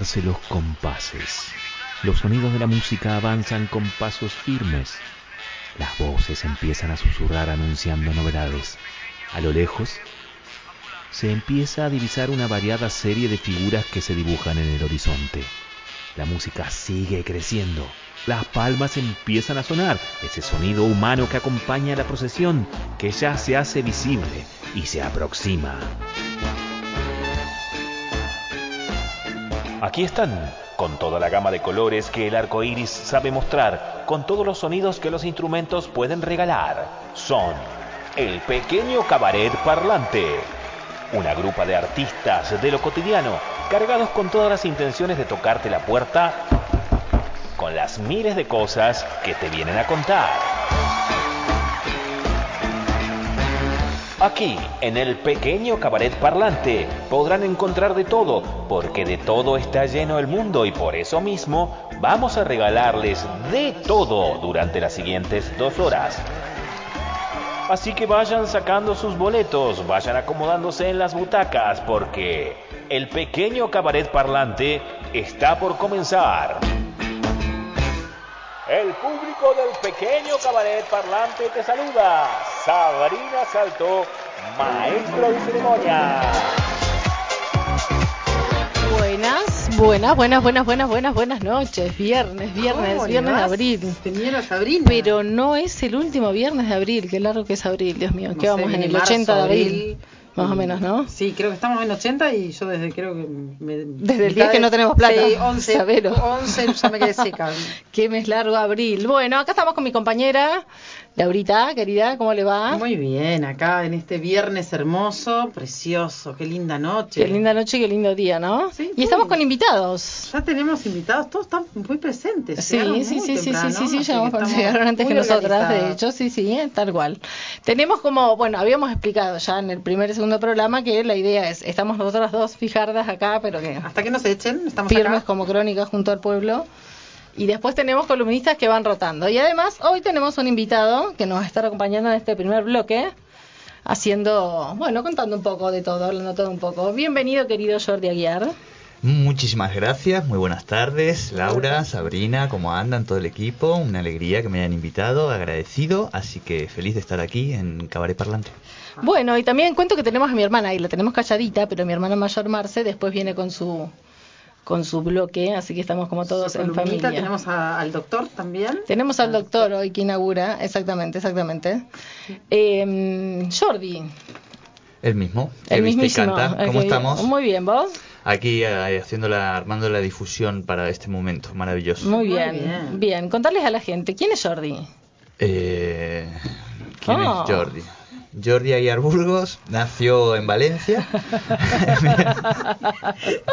los compases. Los sonidos de la música avanzan con pasos firmes. Las voces empiezan a susurrar anunciando novedades. A lo lejos, se empieza a divisar una variada serie de figuras que se dibujan en el horizonte. La música sigue creciendo. Las palmas empiezan a sonar, ese sonido humano que acompaña a la procesión, que ya se hace visible y se aproxima. Aquí están, con toda la gama de colores que el arco iris sabe mostrar, con todos los sonidos que los instrumentos pueden regalar. Son el pequeño cabaret parlante. Una grupa de artistas de lo cotidiano, cargados con todas las intenciones de tocarte la puerta con las miles de cosas que te vienen a contar. Aquí, en el pequeño cabaret parlante, podrán encontrar de todo, porque de todo está lleno el mundo y por eso mismo vamos a regalarles de todo durante las siguientes dos horas. Así que vayan sacando sus boletos, vayan acomodándose en las butacas, porque el pequeño cabaret parlante está por comenzar. El público del pequeño cabaret parlante te saluda. Sabrina Salto, maestro de ceremonia. Buenas, buenas, buenas, buenas, buenas, buenas, buenas noches. Viernes, viernes, ¿Cómo le viernes de abril. Señora Sabrina. Pero no es el último viernes de abril. Qué largo que es abril, Dios mío. No sé, vamos en el marzo, 80 de abril. abril. Más o menos, ¿no? Sí, creo que estamos en 80 y yo desde creo que... me- Desde el día que de- no tenemos plata. Sí, 11, Sabelo. 11 ya me quedé seca. Qué mes largo abril. Bueno, acá estamos con mi compañera, Laurita, querida, ¿cómo le va? Muy bien, acá en este viernes hermoso, precioso, qué linda noche. Qué linda noche, qué lindo día, ¿no? Sí, y estamos con invitados. Ya tenemos invitados, todos están muy presentes. Sí, sí, sí, sí, sí, temprano, sí, sí, cuando estamos llegaron antes que nosotras, de hecho, sí, sí, tal cual. Tenemos como, bueno, habíamos explicado ya en el primer y segundo programa que la idea es, estamos nosotras dos fijardas acá, pero que Hasta que nos echen, estamos firmes acá. como crónicas junto al pueblo. Y después tenemos columnistas que van rotando. Y además, hoy tenemos un invitado que nos va a estar acompañando en este primer bloque, haciendo, bueno, contando un poco de todo, hablando todo un poco. Bienvenido, querido Jordi Aguiar. Muchísimas gracias, muy buenas tardes, Laura, Sabrina, ¿cómo andan todo el equipo? Una alegría que me hayan invitado, agradecido, así que feliz de estar aquí en Cabaret Parlante. Bueno, y también cuento que tenemos a mi hermana, y la tenemos calladita, pero mi hermana mayor Marce después viene con su con su bloque, así que estamos como todos en familia. Tenemos a- al doctor también. Tenemos al doctor hoy que inaugura, exactamente, exactamente. Eh, Jordi, El mismo, el canta. el ¿Cómo estamos? Muy bien, ¿vos? Aquí eh, haciendo la, armando la difusión para este momento maravilloso. Muy Muy bien, bien. bien. Contarles a la gente, ¿quién es Jordi? Eh, ¿Quién Oh. es Jordi? Jordi Aguiar Burgos nació en Valencia.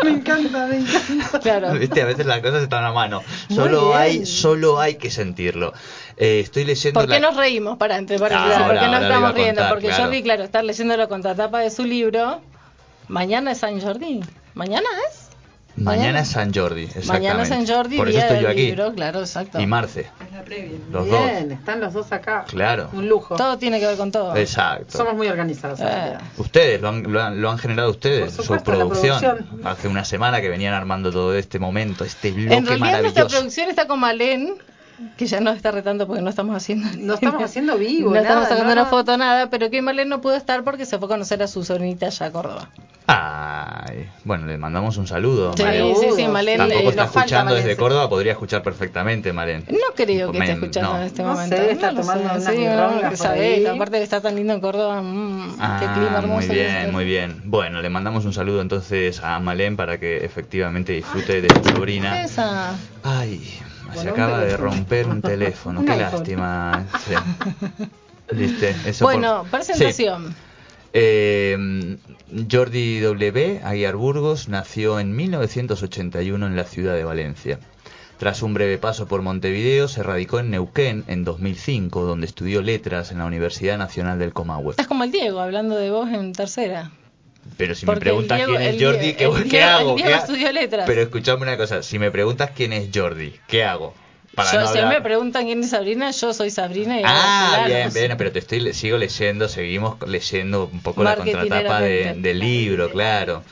Me encanta, me encanta. Claro. Viste, a veces las cosas están a mano. Solo hay, solo hay que sentirlo. Eh, estoy leyendo. ¿Por qué la- nos reímos? Para entre Ahora, paréntesis, ¿por qué nos estamos riendo? contar, Porque claro. Jordi, claro, está leyendo la contratapa de su libro. Mañana es San Jordi. ¿Mañana es? Mañana es San Jordi. Exactamente. Mañana es San Jordi, Por eso día estoy yo aquí. libro, claro, exacto. Y Marce. Los Bien, están los dos acá. Claro. Un lujo. Todo tiene que ver con todo. Exacto. Somos muy organizados. Eh. Ustedes lo han, lo han, lo han generado ustedes, Por su supuesto, la producción. producción. Hace una semana que venían armando todo este momento, este bloque En realidad nuestra maravilloso. producción está con Malén, que ya nos está retando porque no estamos haciendo No estamos haciendo vivo, no estamos nada, sacando no, una foto, nada, pero que Malén no pudo estar porque se fue a conocer a su sobrinita allá a Córdoba. Ay, bueno, le mandamos un saludo. Sí, Maren. sí, sí, Malén, Tampoco eh, está escuchando desde. Córdoba, podría escuchar perfectamente, Maren. No creo que esté escuchando no. en este No momento. sé, está tomando sí, que por sabe, ahí. aparte de estar tan lindo en Córdoba, mm, qué Ah, clima hermoso. muy que bien, muy bien. Bueno, le mandamos un saludo entonces a Malén para que efectivamente disfrute de su sobrina. Esa. Ay, se acaba de romper un teléfono. Qué lástima. Sí. ¿Viste? Eso por- Bueno, presentación. Sí. Eh, Jordi W. Aguiar Burgos nació en 1981 en la ciudad de Valencia. Tras un breve paso por Montevideo, se radicó en Neuquén en 2005, donde estudió letras en la Universidad Nacional del Comahue. Estás como el Diego, hablando de vos en tercera. Pero si me Porque el preguntas Diego- quién es Jordi, Diego- ¿qué, el qué Diego- hago? Diego ¿Qué ha- letras. Pero escuchame una cosa, si me preguntas quién es Jordi, ¿qué hago? yo, si a mí hablar- me preguntan quién es Sabrina, yo soy Sabrina y Ah, bien, bien, pero te estoy sigo leyendo, seguimos leyendo un poco la contratapa de- del libro, claro.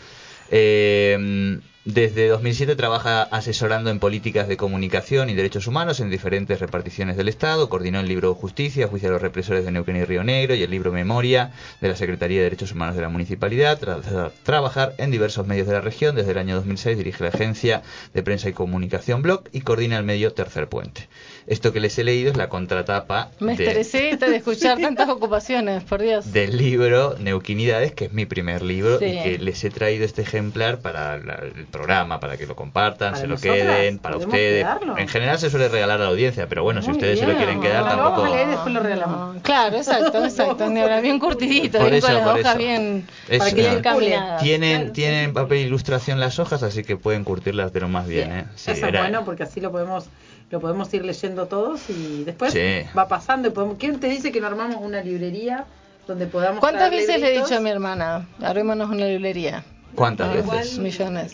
Eh, Desde 2007 trabaja asesorando en políticas de comunicación y derechos humanos en diferentes reparticiones del Estado. Coordinó el libro Justicia, Juicio a los represores de Neuquén y Río Negro y el libro Memoria de la Secretaría de Derechos Humanos de la Municipalidad. Tras trabajar en diversos medios de la región, desde el año 2006 dirige la agencia de prensa y comunicación Blog y coordina el medio Tercer Puente. Esto que les he leído es la contratapa Me de- estresé de escuchar tantas ocupaciones, por Dios. del libro Neuquinidades, que es mi primer libro Sí. y que les he traído este ejemplar para la- el programa, para que lo compartan, ¿Para se lo queden, para ¿Podemos ustedes. quedarlo? En general se suele regalar a la audiencia, pero bueno, si Muy ustedes se lo quieren quedar, Lo tampoco... vamos a leer después lo regalamos. No, Claro, exacto, exacto. Bien curtidito, Por bien eso, con las hojas bien, Eso, para que bien no. caminadas. Tienen, tienen papel ilustración las hojas, así que pueden curtirlas de lo más bien, ¿eh? Sí, Eso es bueno porque así lo podemos lo podemos ir leyendo todos y después Sí. va pasando. y podemos- ¿Quién te dice que no armamos una librería donde podamos ¿Cuántas veces le he dicho a mi hermana, armémonos una librería? ¿Cuántas veces? millones.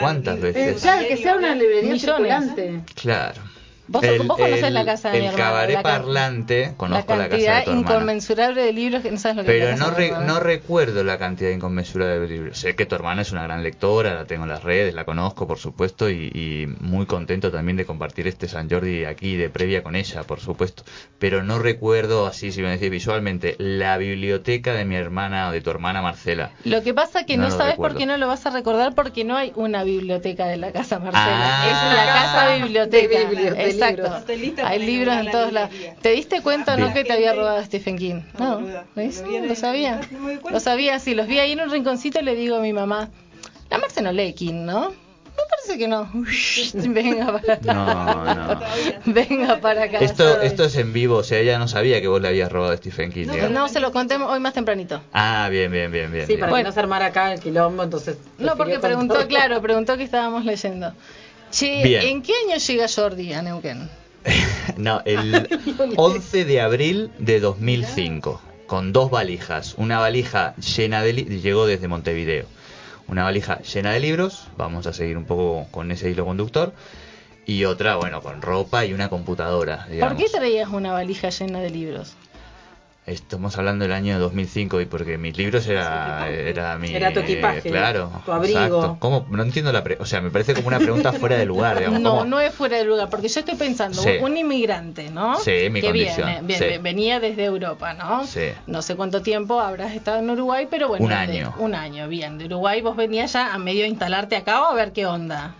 ¿Cuántas Eh, veces? claro, que sea una librería Millones. circulante. Claro. Vos- vos conocés la casa de el mi hermana, cabaret la parlante, conozco la la, casa de cantidad tu hermana. inconmensurable de libros que no sabes lo que Pero no, re- no recuerdo la cantidad inconmensurable de libros. Sé que tu hermana es una gran lectora, la tengo en las redes, la conozco, por supuesto, y, y muy contento también de compartir este San Jordi aquí de previa con ella, por supuesto. Pero no recuerdo, así si me decís visualmente, la biblioteca de mi hermana o de tu hermana Marcela. Lo que pasa que No no, sabes por qué no lo vas a recordar porque no hay una biblioteca de la casa Marcela. Ah. es la casa biblioteca. De bibli- de Exacto. libros. Estoy lista Hay libros en la todos lados. ¿Te diste cuenta no Bien. que te había robado Stephen King? No, No. ¿ves? Lo No, sabía. no. Lo sabía, sí, los vi ahí en un rinconcito y le digo a mi mamá, la Marce no lee King, ¿no? Me parece que no. Venga para acá. No, no. Venga para acá. Esto, esto es en vivo, o sea, ella no sabía que vos le habías robado a Stephen King, digamos. No, se lo conté hoy más tempranito. Ah, bien, bien, bien, bien. Sí, bien. para Bueno. que no se armara acá el quilombo, entonces. No, porque preguntó, claro, preguntó que estábamos leyendo. Che, Bien. ¿en qué año llega Jordi a Neuquén? No, el 11 de abril de 2005, con dos valijas. Una valija llena de llegó desde Montevideo. Una valija llena de libros, vamos a seguir un poco con ese hilo conductor. Y otra, bueno, con ropa y una computadora, digamos. ¿Por qué traías una valija llena de libros? Estamos hablando del año 2005 y porque mis libros era, era mi... Era tu equipaje, Claro. tu abrigo. exacto. ¿Cómo? No entiendo la... pre- o sea, me parece como una pregunta fuera de lugar, digamos. No, ¿cómo? no es fuera de lugar, porque yo estoy pensando, Sí. un inmigrante, ¿no? Sí, mi que condición, viene, bien, sí. venía desde Europa, ¿no? Sí. No sé cuánto tiempo habrás estado en Uruguay, pero bueno. Un de- año. un año, bien. De Uruguay vos venías ya a medio de instalarte acá o a ver qué onda.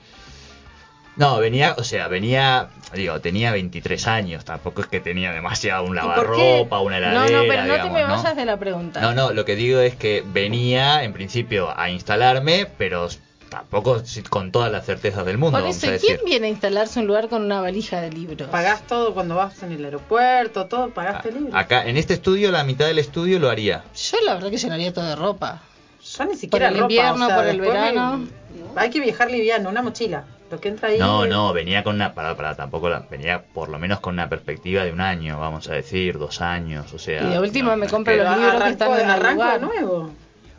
No, venía, o sea, venía, digo, tenía 23 años, tampoco es que tenía demasiado un ¿Y por lavarropa, una No, heladera, no, pero no digamos, te me ¿no? vayas de la pregunta. No, no, lo que digo es que venía en principio a instalarme, pero tampoco con todas las certezas del mundo, Por vamos eso, a ¿y decir. ¿quién viene a instalarse un lugar con una valija de libros? Pagás todo cuando vas en el aeropuerto, todo, pagaste el libro. A- Acá, en este estudio, la mitad del estudio lo haría. Yo la verdad que llenaría todo de ropa. Yo ni siquiera el ropa, invierno, o sea, por el me- verano. Hay que viajar liviano, una mochila. Lo que entra ahí. No, es- no, venía con una, para, para, tampoco, la- venía por lo menos con una perspectiva de un año, vamos a decir, dos años, o sea. Y de última no, me compro los Pero libros que están en el arranco lugar. nuevo.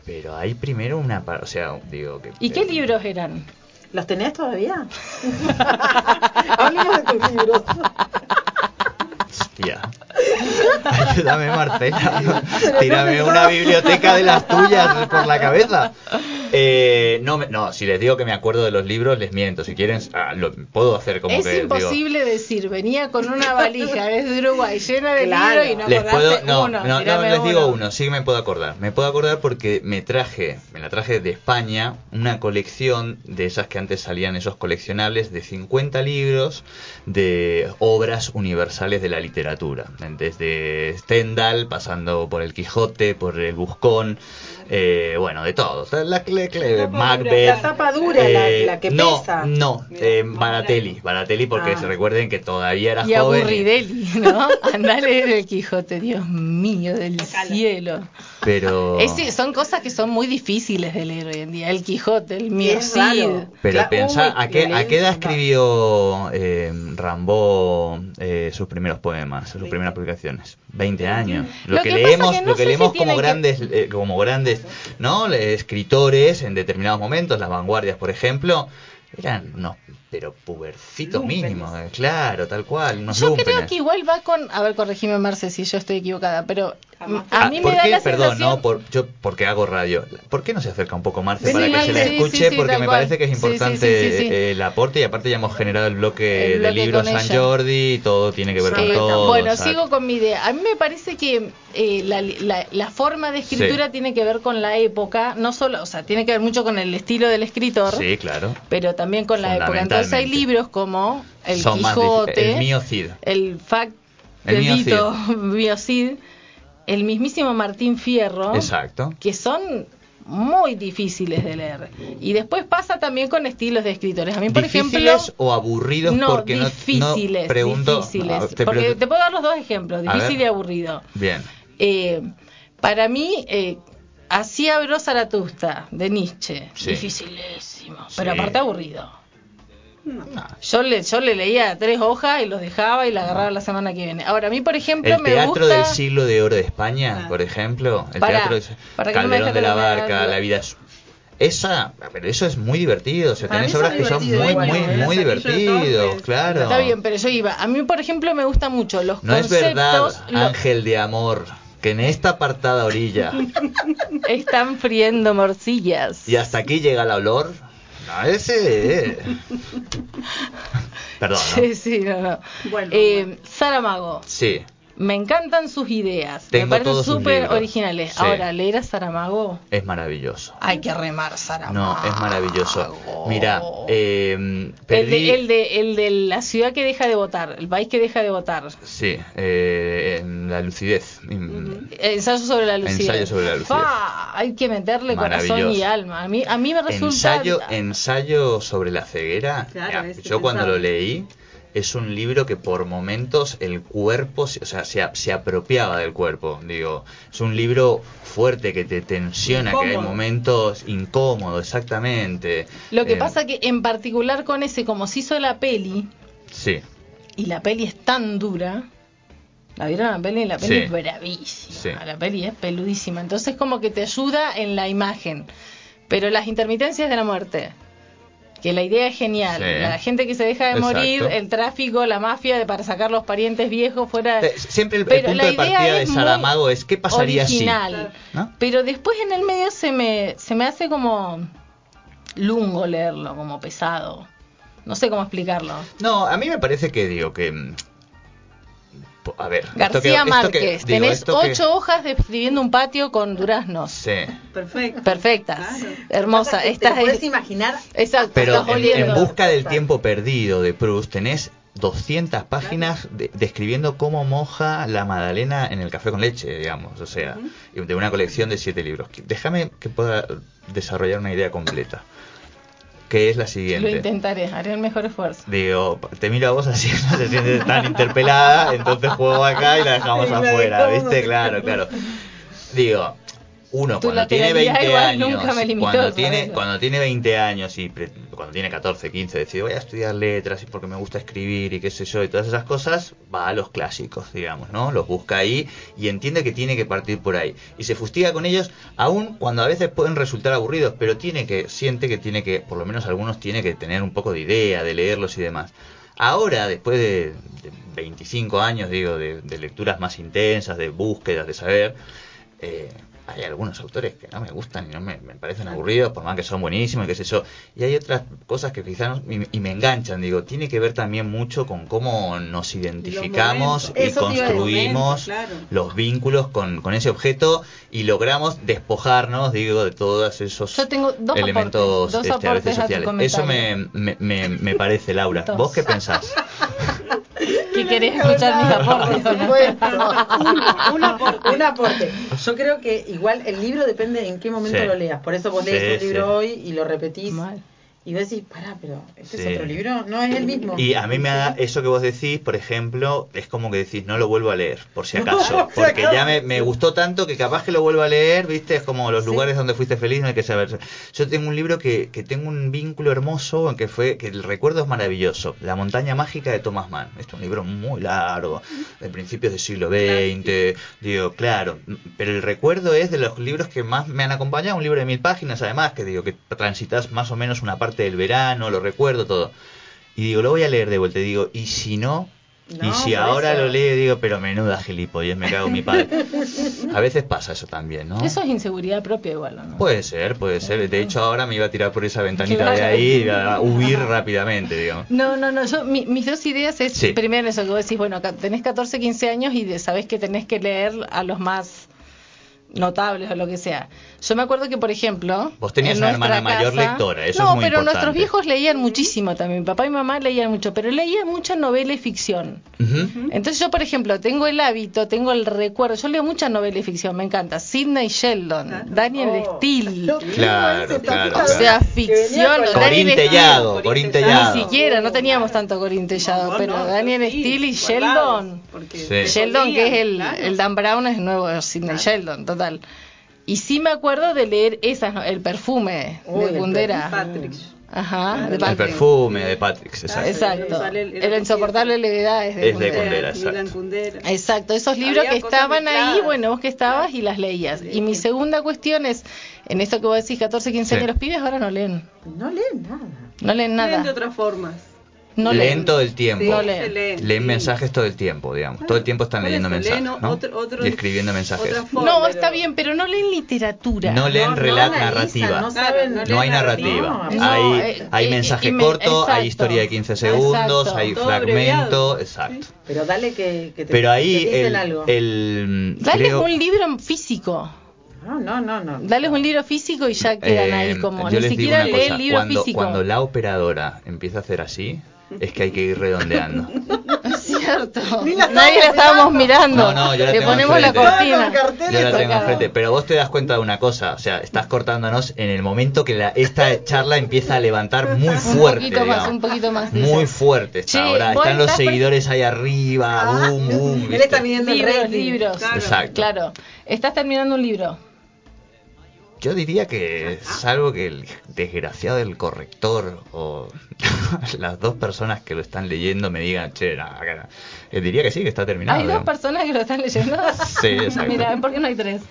Pero hay primero una, o sea, digo que. ¿Y qué eh, libros eran? ¿Los tenés todavía? Hablemos de tus libros. Hostia. Ayúdame, Marcela. Tírame una biblioteca de las tuyas por la cabeza. Eh, no, me- no, si les digo que me acuerdo de los libros, les miento. Si quieren, ah, lo, puedo hacer como es que. digo- imposible decir, venía con una valija desde Uruguay llena de Claro. libros y no les puedo, no, uno. no, no, les digo uno. uno, sí que me puedo acordar. Me puedo acordar porque me traje, me la traje de España, una colección de esas que antes salían esos coleccionables de 50 libros de obras universales de la literatura. Desde Stendhal, pasando por el Quijote, por el Buscón, eh, bueno, de todo. La, la- la- Macbeth. La tapa dura, la- eh, la que no, pesa. No, eh, Baratelli, Baratelli porque Ah. se recuerden que todavía era Y joven. aburridelli, ¿no? Andá a leer el Quijote, Dios mío del cielo. Pero... Es son cosas que son muy difíciles de leer hoy en día. El Quijote, el raro. Pero Cla- pensá, uy, ¿a qué, ¿a qué edad escribió eh, Rambo eh, sus primeros poemas, sus primeras publicaciones? 20 años. Lo, Lo que, leemos, que no lo que leemos si como tiene que- grandes, eh, como grandes, ¿no? Escritores en determinados momentos, las vanguardias, por ejemplo, eran unos, pero pubercitos mínimos, eh, claro, tal cual, unos Yo creo que igual va con, a ver, corregime Marce si yo estoy equivocada, pero A Ah, mí ¿por me da qué? la Perdón, sensación... no, por, yo porque hago radio. ¿Por qué no se acerca un poco Marce Sí, para que se la escuche? sí, porque me cual. parece que es Sí, sí, importante sí, sí, sí. eh, el aporte y aparte ya hemos generado el bloque, El de bloque libros San ella. Jordi y todo tiene que ver con todo. bueno, sigo con mi idea. A mí me parece que eh, la, la- la forma de escritura Sí. tiene que ver con la época, no solo, o sea, tiene que ver mucho con el estilo del escritor, Sí, claro. pero también con la época. Entonces hay libros como El Son Quijote, El mío Cid. el Fact El mío Vito, Mío Cid, el mismísimo Martín Fierro, Exacto. que son muy difíciles de leer. Y después pasa también con estilos de escritores. A mí, por ¿Difíciles ejemplo, o aburridos? no, porque no- difíciles, no, pregunto. difíciles. Ah, te porque pregunto- te puedo dar los dos ejemplos, difícil y aburrido. Bien. Eh, para mí, eh, así habló Zaratustra, de Nietzsche. Sí. Dificilísimo, Sí. pero aparte aburrido. No. Yo le, yo le leía tres hojas y los dejaba y la agarraba la semana que viene. Ahora, a mí, por ejemplo, El me teatro gusta... del siglo de oro de España, Claro. por ejemplo, el teatro de para no Calderón de la Barca, la- La vida es esa, pero eso es muy divertido, o sea, tenés obras que son muy muy ¿no? muy El divertidos, claro. Está bien, pero yo iba. A mí, por ejemplo, me gustan mucho los No es verdad, conceptos. lo- ángel de amor, que en esta apartada orilla Están friendo morcillas. y hasta aquí llega el olor. No, ese eh. Perdón, ¿no? Sí, sí, no, no. Bueno, Eh, bueno. Saramago. Sí. Me encantan sus ideas. Tengo me parecen súper originales. Sí. Ahora, leer a Saramago. Es maravilloso. Hay que remar Saramago. No, es maravilloso. Mira, eh, El de, el, de, el de la ciudad que deja de votar, el país que deja de votar. Sí, eh, en la lucidez. Mm, Ensayo sobre la lucidez. Ensayo sobre la lucidez. Fa, Hay que meterle corazón y alma. A mí, a mí me resulta. Ensayo, ensayo sobre la ceguera. Claro, Mira, ese yo cuando lo leí, es un libro que por momentos el cuerpo, se- o sea, se, se apropiaba del cuerpo. Digo, es un libro fuerte que te tensiona, que hay momentos incómodos, exactamente. Lo que Eh, pasa que en particular con ese, como se hizo la peli, Sí, y la peli es tan dura. ¿La vieron la peli? La peli Sí. es bravísima. Sí. La peli es peludísima. Entonces como que te ayuda en la imagen. Pero las intermitencias de la muerte. Que la idea es genial. Sí. La gente que se deja de Exacto. morir, el tráfico, la mafia de para sacar los parientes viejos fuera. Eh, Siempre el, el punto de partida de Saramago es qué pasaría original. si. ¿no? Pero después en el medio se me, se me hace como lungo leerlo, como pesado. No sé cómo explicarlo. No, a mí me parece que digo que. Po- A ver. esto García que- esto que- Márquez, digo, tenés esto que- ocho hojas describiendo un patio con duraznos. Sí. Perfecto. Perfectas, Claro. te lo puedes imaginar. Exacto, Pero estás en, en busca del tiempo perdido de Proust tenés 200 páginas de- describiendo cómo moja la magdalena en el café con leche, digamos, o sea, de una colección de siete libros. Déjame que pueda desarrollar una idea completa, que es la Lo siguiente. intentaré, haré el mejor esfuerzo. Digo, te miro a vos así, no se siente tan interpelada, entonces juego acá y la dejamos afuera, ¿viste? Claro, claro. Digo, uno cuando tiene lateralidad 20 igual años, nunca me limitó, cuando tiene cuando tiene 20 años y pre- cuando tiene 14, 15, decide voy a estudiar letras y porque me gusta escribir y qué sé yo y todas esas cosas, va a los clásicos, digamos, ¿no? Los busca ahí y entiende que tiene que partir por ahí y se fustiga con ellos aun cuando a veces pueden resultar aburridos, pero tiene que siente que tiene que por lo menos algunos tiene que tener un poco de idea de leerlos y demás. Ahora, después de, de 25 años, digo, de, de lecturas más intensas, de búsquedas, de saber, eh, hay algunos autores que no me gustan y no me, me parecen aburridos, por más que son buenísimos y qué sé yo. Y hay otras cosas que quizás no- y, y me enganchan, digo, tiene que ver también mucho con cómo nos identificamos y Eso construimos claro. los vínculos con, con ese objeto y logramos despojarnos, digo, de todos esos Yo tengo dos elementos aportes, dos este, a veces aportes a tu sociales. Eso me, me, me, me parece, Laura. Dos. ¿Vos qué pensás? ¿Qué querés escuchar mis aportes? Por supuesto. un, un aporte, un aporte. Yo creo que igual el libro depende en qué momento Sí. lo leas. Por eso vos Sí, lees un libro sí. hoy y lo repetís. Mal. Y vos decís, pará, pero este Sí. es otro libro. No es el mismo. Y a mí me da eso que vos decís, por ejemplo, es como que decís, no lo vuelvo a leer, por si acaso. Porque ya me, me gustó tanto que capaz que lo vuelvo a leer, ¿viste? Es como los Sí. lugares donde fuiste feliz, no hay que saber. Yo tengo un libro que, que tengo un vínculo hermoso, que fue, que el recuerdo es maravilloso. La montaña mágica de Thomas Mann. Este es un libro muy largo, de principios del siglo XX, digo, claro. Pero el recuerdo es de los libros que más me han acompañado, un libro de mil páginas además, que digo, que transitas más o menos una parte del verano, lo recuerdo todo. Y digo, lo voy a leer de vuelta. Y digo, ¿y si no y si ahora lo leo digo, pero menuda gilipollas, me cago en mi padre. A veces pasa eso también, ¿no? Eso es inseguridad propia igual, ¿no? Puede ser, puede ser. De hecho, ahora me iba a tirar por esa ventanita de ahí y a huir rápidamente, digamos. No, no, no. Yo, mis dos ideas es, primero eso que vos decís, bueno, tenés 14, 15 años y sabés que tenés que leer a los más notables o lo que sea. Yo me acuerdo que, por ejemplo... Vos tenías una hermana mayor lectora, eso no, es muy pero nuestros viejos leían muchísimo también. Papá y mamá leían mucho, pero leían mucha novela y ficción. Entonces yo, por ejemplo, tengo el hábito, tengo el recuerdo. Yo leo mucha novela y ficción, me encanta. Sidney Sheldon, Daniel oh. Steele. Claro, claro. O sea, ficción. Corín Tellado, Corín Ni siquiera, no teníamos tanto Corín Tellado, pero Daniel Steele y Sheldon. Sheldon, que es el, el Dan Brown, es el nuevo Sidney Sheldon, total. Y sí me acuerdo de leer esas, el perfume de Gundera. Patrick. Ajá, de El perfume de Patrick, exacto. Exacto. El, insoportable levedad es de, es exacto. exacto. esos libros que estaban ahí, bueno, vos que estabas y las leías. Y mi segunda cuestión es, en esto que vos decís, 14, 15 años, los pibes ahora no leen. No leen nada. No leen nada. Leen de otras formas. No leen, todo el tiempo. leen, mensajes todo el tiempo, digamos. todo el tiempo están leyendo mensajes. y escribiendo mensajes. no, está bien, pero no leen literatura. No leen relato narrativa. No, hay narrativa. hay, eh, hay mensaje corto, hay historia de 15 segundos, hay fragmento. Exacto. Pero dale que, te, pero ahí el, Dale un libro físico. No, no, no, no. Dales un libro físico y ya quedan ahí eh, como. Ni siquiera lee el libro físico. Cuando la operadora empieza a hacer así, es que hay que ir redondeando. Es cierto. Nadie la estábamos mirando. No, no, yo la Le ponemos la cortina. Yo la tengo enfrente. Pero vos te das cuenta de una cosa. O sea, estás cortándonos en el momento que la, esta charla empieza a levantar muy fuerte. Un poquito más, un poquito más. Muy fuerte está ahora. Están los seguidores ahí arriba. Ah, boom, boom. Él está viendo libros, libros. Exacto. Claro. Estás terminando un libro. Yo diría que, salvo que el desgraciado del corrector o las dos personas que lo están leyendo me digan, che, nada, eh, diría que sí, que está terminado. ¿Hay dos personas que lo están leyendo? sí, exacto. Mira, ¿por qué no hay tres?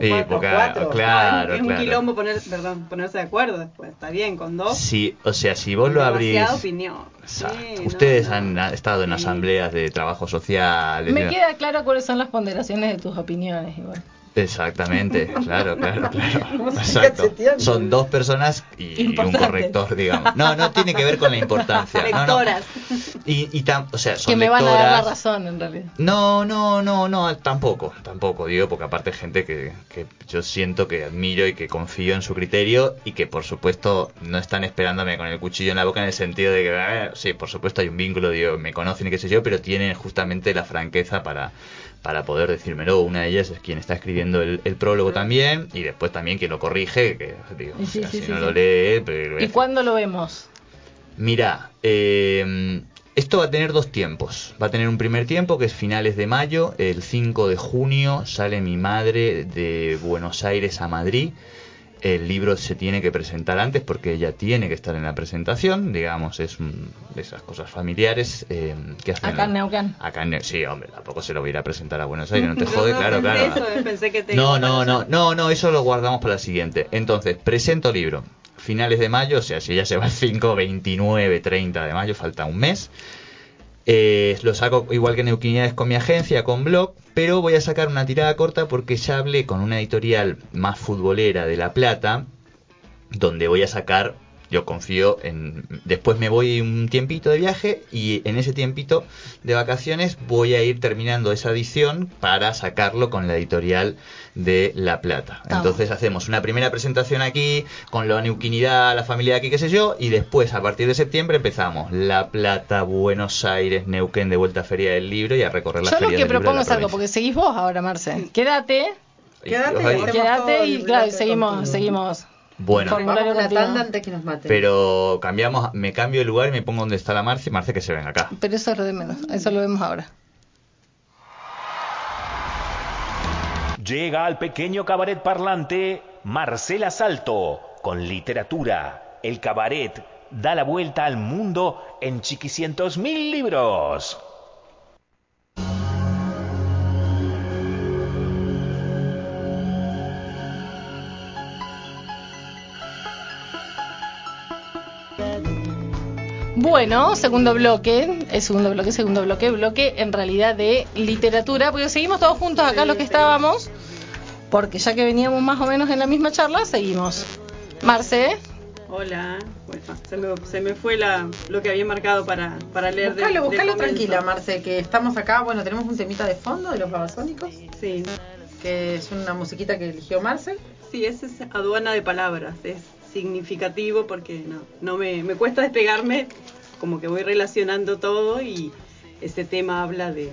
Sí, porque, claro, es un quilombo poner, perdón, ponerse de acuerdo después. Está bien, con dos. Sí, o sea, si vos lo abrís. opinión. Ustedes han estado en asambleas de trabajo social. Me queda claro cuáles son las ponderaciones de tus opiniones, igual. Exactamente, claro, claro, claro. Exacto. Son dos personas y, un corrector, digamos. No, no tiene que ver con la importancia. Lectoras. Y, y o sea, son que me van a dar la razón, en realidad. No, no, no, no, tampoco, tampoco, digo, porque aparte gente que, que yo siento que admiro y que confío en su criterio y que por supuesto no están esperándome con el cuchillo en la boca en el sentido de que, sí, por supuesto hay un vínculo, digo, me conocen y qué sé yo, pero tienen justamente la franqueza para para poder decírmelo. Una de ellas es quien está escribiendo el, prólogo también y después también quien lo corrige, que digo, si no lo lee... Pero, ¿Y cuándo lo vemos? Mira, eh, esto va a tener dos tiempos. Va a tener un primer tiempo que es finales de mayo, el 5 de junio sale mi madre de Buenos Aires a Madrid el libro se tiene que presentar antes porque ella tiene que estar en la presentación, digamos, es de esas cosas familiares eh, que hacen. Acá en Neuquén. Acá en sí, hombre, tampoco se lo voy a ir a presentar a Buenos Aires, no te jode, claro, claro. pensé que te no, no, no, no, no, eso lo guardamos para la siguiente. Entonces, presento libro, finales de mayo, o sea, si ya se va el 5, 29, 30 de mayo, falta un mes. Eh, lo saco igual que Neuquinidades con mi agencia, con blog, pero voy a sacar una tirada corta porque ya hablé con una editorial más futbolera de La Plata, donde voy a sacar yo confío en... Después me voy un tiempito de viaje y en ese tiempito de vacaciones voy a ir terminando esa edición para sacarlo con la editorial de La Plata. Entonces hacemos una primera presentación aquí con la neuquinidad, la familia de aquí, qué sé yo, y después a partir de septiembre empezamos La Plata, Buenos Aires, Neuquén de vuelta a Feria del Libro y a recorrer la yo Feria Yo lo que propongo es algo, porque seguís vos ahora, Marce. Quédate. Quédate, quédate y claro, seguimos, seguimos bueno, antes que nos maten. Pero cambiamos, me cambio de lugar y me pongo donde está la Marce, Marce que se ven acá. Pero eso es lo de menos, eso lo vemos ahora. Llega al pequeño cabaret parlante Marcela Salto con literatura. El cabaret da la vuelta al mundo en chiquicientos mil libros. Bueno, segundo bloque, el segundo bloque, segundo bloque, bloque en realidad de literatura, porque seguimos todos juntos acá los que estábamos, porque ya que veníamos más o menos en la misma charla, seguimos. Marce, Hola, bueno, se me, se me fue la, lo que había marcado para, para leer. Buscalo, buscalo tranquila, Marce, que estamos acá. Bueno, tenemos un temita de fondo de los babasónicos, Sí, que es una musiquita que eligió Marce. sí, ese es aduana de palabras, es significativo porque no, no me, me cuesta despegarme, como que voy relacionando todo y ese tema habla de,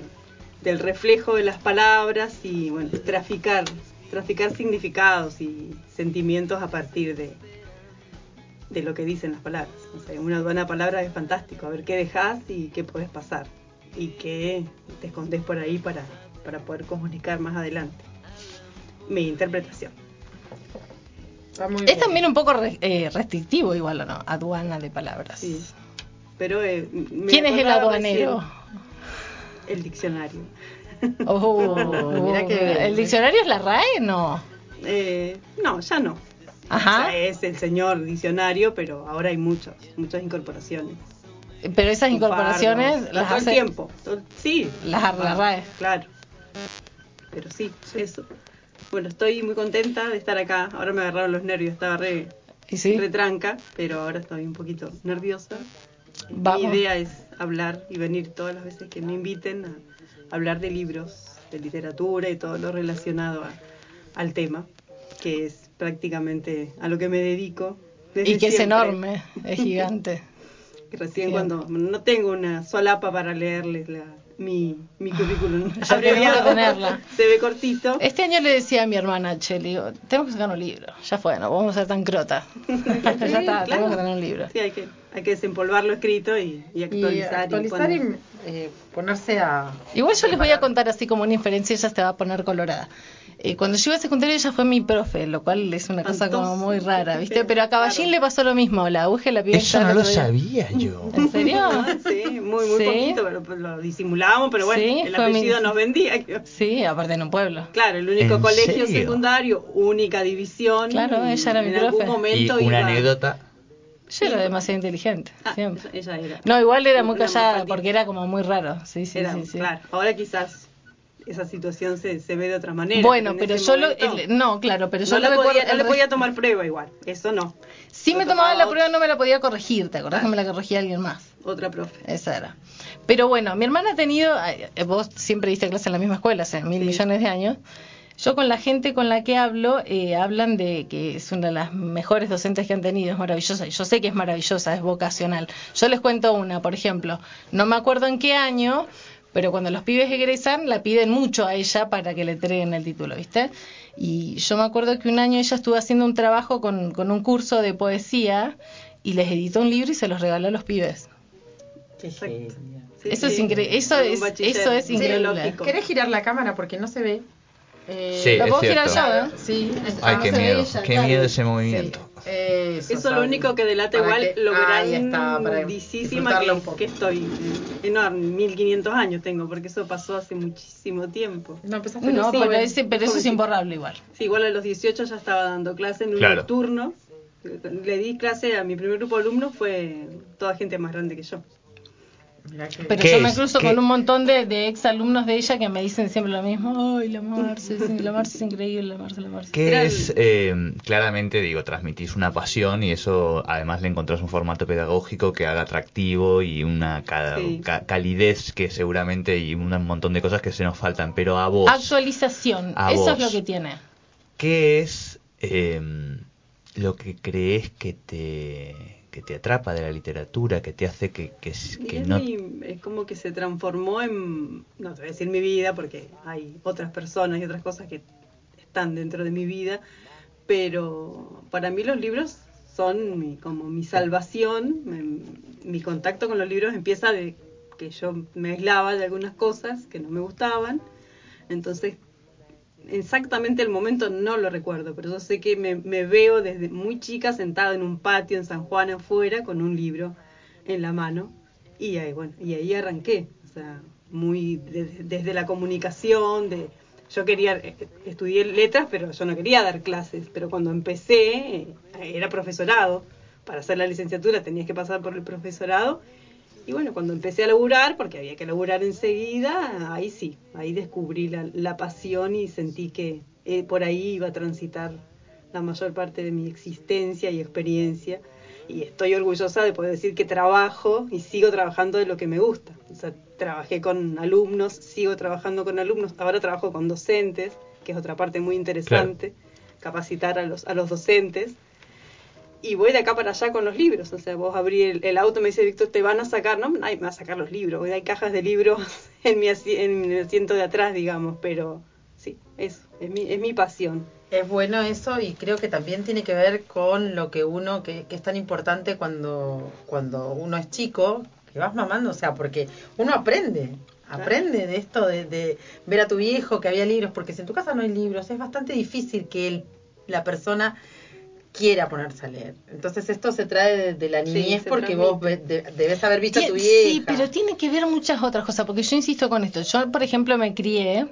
del reflejo de las palabras y bueno, traficar, traficar significados y sentimientos a partir de, de lo que dicen las palabras. O sea, una aduana de palabras es fantástico, a ver qué dejas y qué puedes pasar y qué te escondes por ahí para, para poder comunicar más adelante. Mi interpretación. Es bien. también un poco re- eh, restrictivo igual o no, aduana de palabras. Sí. Pero, eh, me ¿Quién es el aduanero? recién El diccionario. Oh, que bien. ¿El diccionario es la RAE? No. Eh, no, ya no. Ajá. Es el señor diccionario, pero ahora hay muchos, muchas incorporaciones. Pero esas incorporaciones las todo el tiempo. todo- sí. las la RAE. Claro. Pero sí, eso. Bueno, estoy muy contenta de estar acá. Ahora me agarraron los nervios, estaba re, ¿Y sí? retranca, pero ahora estoy un poquito nerviosa. Vamos. Mi idea es hablar y venir todas las veces que me inviten a hablar de libros, de literatura y todo lo relacionado a- al tema, que es prácticamente a lo que me dedico. desde Y que es enorme, es gigante. Recién cuando no tengo una solapa para leerles la, mi, mi currículum Ya tenemos que tenerla. se ve cortito. Este año le decía a mi hermana, che, le digo, tenemos que sacar un libro. Ya fue, no vamos a ser tan crota. ya está, claro. tenemos que tener un libro. Sí, hay que, hay que desempolvar lo escrito y, y Y actualizar. actualizar y, poner- eh, ponerse a. Igual yo les voy a contar así como una inferencia, ella se va a poner colorada. Eh, cuando yo iba a secundaria ella fue mi profe, lo cual es una cosa como muy rara, ¿viste? Pero a Caballín Claro. le pasó lo mismo, la aguja la pidió Eso no lo sabía yo. ¿En serio? Ah, sí, muy, muy Sí. poquito, pero lo disimulábamos, pero bueno, Sí, el fue mi- apellido nos vendía. Sí, aparte en un pueblo. Claro, el único ¿En colegio serio? secundario, única división. Claro, y ella era mi En profe. algún Y momento una iba- anécdota. Yo era demasiado inteligente, Ah, siempre. ella, era. No, igual era muy callada porque era como muy raro. Sí, sí, Era, sí, sí. Claro, ahora quizás esa situación se, se ve de otra manera. Bueno, en pero yo lo, el- no, claro, pero yo no, lo le recuerdo. podía, no el le podía tomar prueba igual, eso no. Sí Lo me tomaba la prueba, no me la podía corregir, ¿te acordás que me la corregía alguien más? Otra profe. Esa era. Pero bueno, mi hermana ha tenido, eh, vos siempre diste clase en la misma escuela hace mil millones de años. Yo con la gente con la que hablo, eh, hablan de que es una de las mejores docentes que han tenido, es maravillosa. Yo sé que es maravillosa, es vocacional. Yo les cuento una, por ejemplo, no me acuerdo en qué año, pero cuando los pibes egresan, la piden mucho a ella para que le entreguen el título, ¿viste? Y yo me acuerdo que un año ella estuvo haciendo un trabajo con, con un curso de poesía y les editó un libro y se los regaló a los pibes. Exacto. Sí, Eso es incre- eso es- eso es increíble. ¿Querés girar la cámara porque no se ve? Eh, Sí, ¿La es puedo girar cierto. yo, eh? Sí, es- Ay, ah, qué no miedo, ella, qué claro. miedo ese movimiento. Sí, Eso, Eso lo único que delata igual que- lo para grandísima disfrutarlo un que, poco. que estoy. Enorme, 1500 años tengo, porque eso pasó hace muchísimo tiempo. No, empezaste No, sí, pero, ese, pero eso es imborrable igual. Sí, igual a los 18 ya estaba dando clase en un Claro. nocturno. Le di clase a mi primer grupo de alumnos, fue toda gente más grande que yo. Que- Pero ¿Qué yo me cruzo ¿Qué? con un montón de, de ex alumnos de ella que me dicen siempre lo mismo. Ay, la Marce, la Marce es increíble, la Marce, la Marce. ¿Qué Eran- es? eh, claramente, digo, transmitís una pasión y eso además le encontrás un formato pedagógico que haga atractivo y una ca- Sí. ca- calidez que seguramente y un montón de cosas que se nos faltan. Pero a vos, Actualización, A eso vos. es lo que tiene. ¿qué es eh, lo que crees que te, que te atrapa de la literatura, que te hace que, que, que es, no... mi- es como que se transformó en, no te voy a decir mi vida, porque hay otras personas y otras cosas que están dentro de mi vida, pero para mí los libros son mi- como mi salvación, me- mi contacto con los libros empieza de que yo me aislaba de algunas cosas que no me gustaban, entonces exactamente el momento no lo recuerdo, pero yo sé que me, me veo desde muy chica sentada en un patio en San Juan afuera con un libro en la mano y ahí bueno y ahí arranqué, o sea, muy de- desde la comunicación, de yo quería eh, estudié letras, pero yo no quería dar clases, pero cuando empecé eh, era profesorado, para hacer la licenciatura tenías que pasar por el profesorado. Y bueno, cuando empecé a laburar, porque había que laburar enseguida, ahí sí, ahí descubrí la, la pasión y sentí que eh, por ahí iba a transitar la mayor parte de mi existencia y experiencia. Y estoy orgullosa de poder decir que trabajo y sigo trabajando de lo que me gusta. O sea, trabajé con alumnos, sigo trabajando con alumnos, ahora trabajo con docentes, que es otra parte muy interesante, capacitar a los, a los docentes y voy de acá para allá con los libros. O sea, vos abrí el, el auto y me dice, Víctor, te van a sacar, no, nadie me va a sacar los libros. Hoy hay cajas de libros en mi, en el asiento de atrás, digamos, pero sí, eso, es mi, es mi pasión. Es bueno eso y creo que también tiene que ver con lo que uno, que, que es tan importante cuando, cuando uno es chico, que vas mamando, o sea, porque uno aprende, aprende de esto, de, de ver a tu viejo que había libros, porque si en tu casa no hay libros, es bastante difícil que el- la persona quiera ponerse a leer. Entonces esto se trae de, de la niñez porque vos ve- de- debes haber visto a tu vieja. Sí, pero tiene que ver muchas otras cosas, porque yo insisto con esto. Yo, por ejemplo, me crié.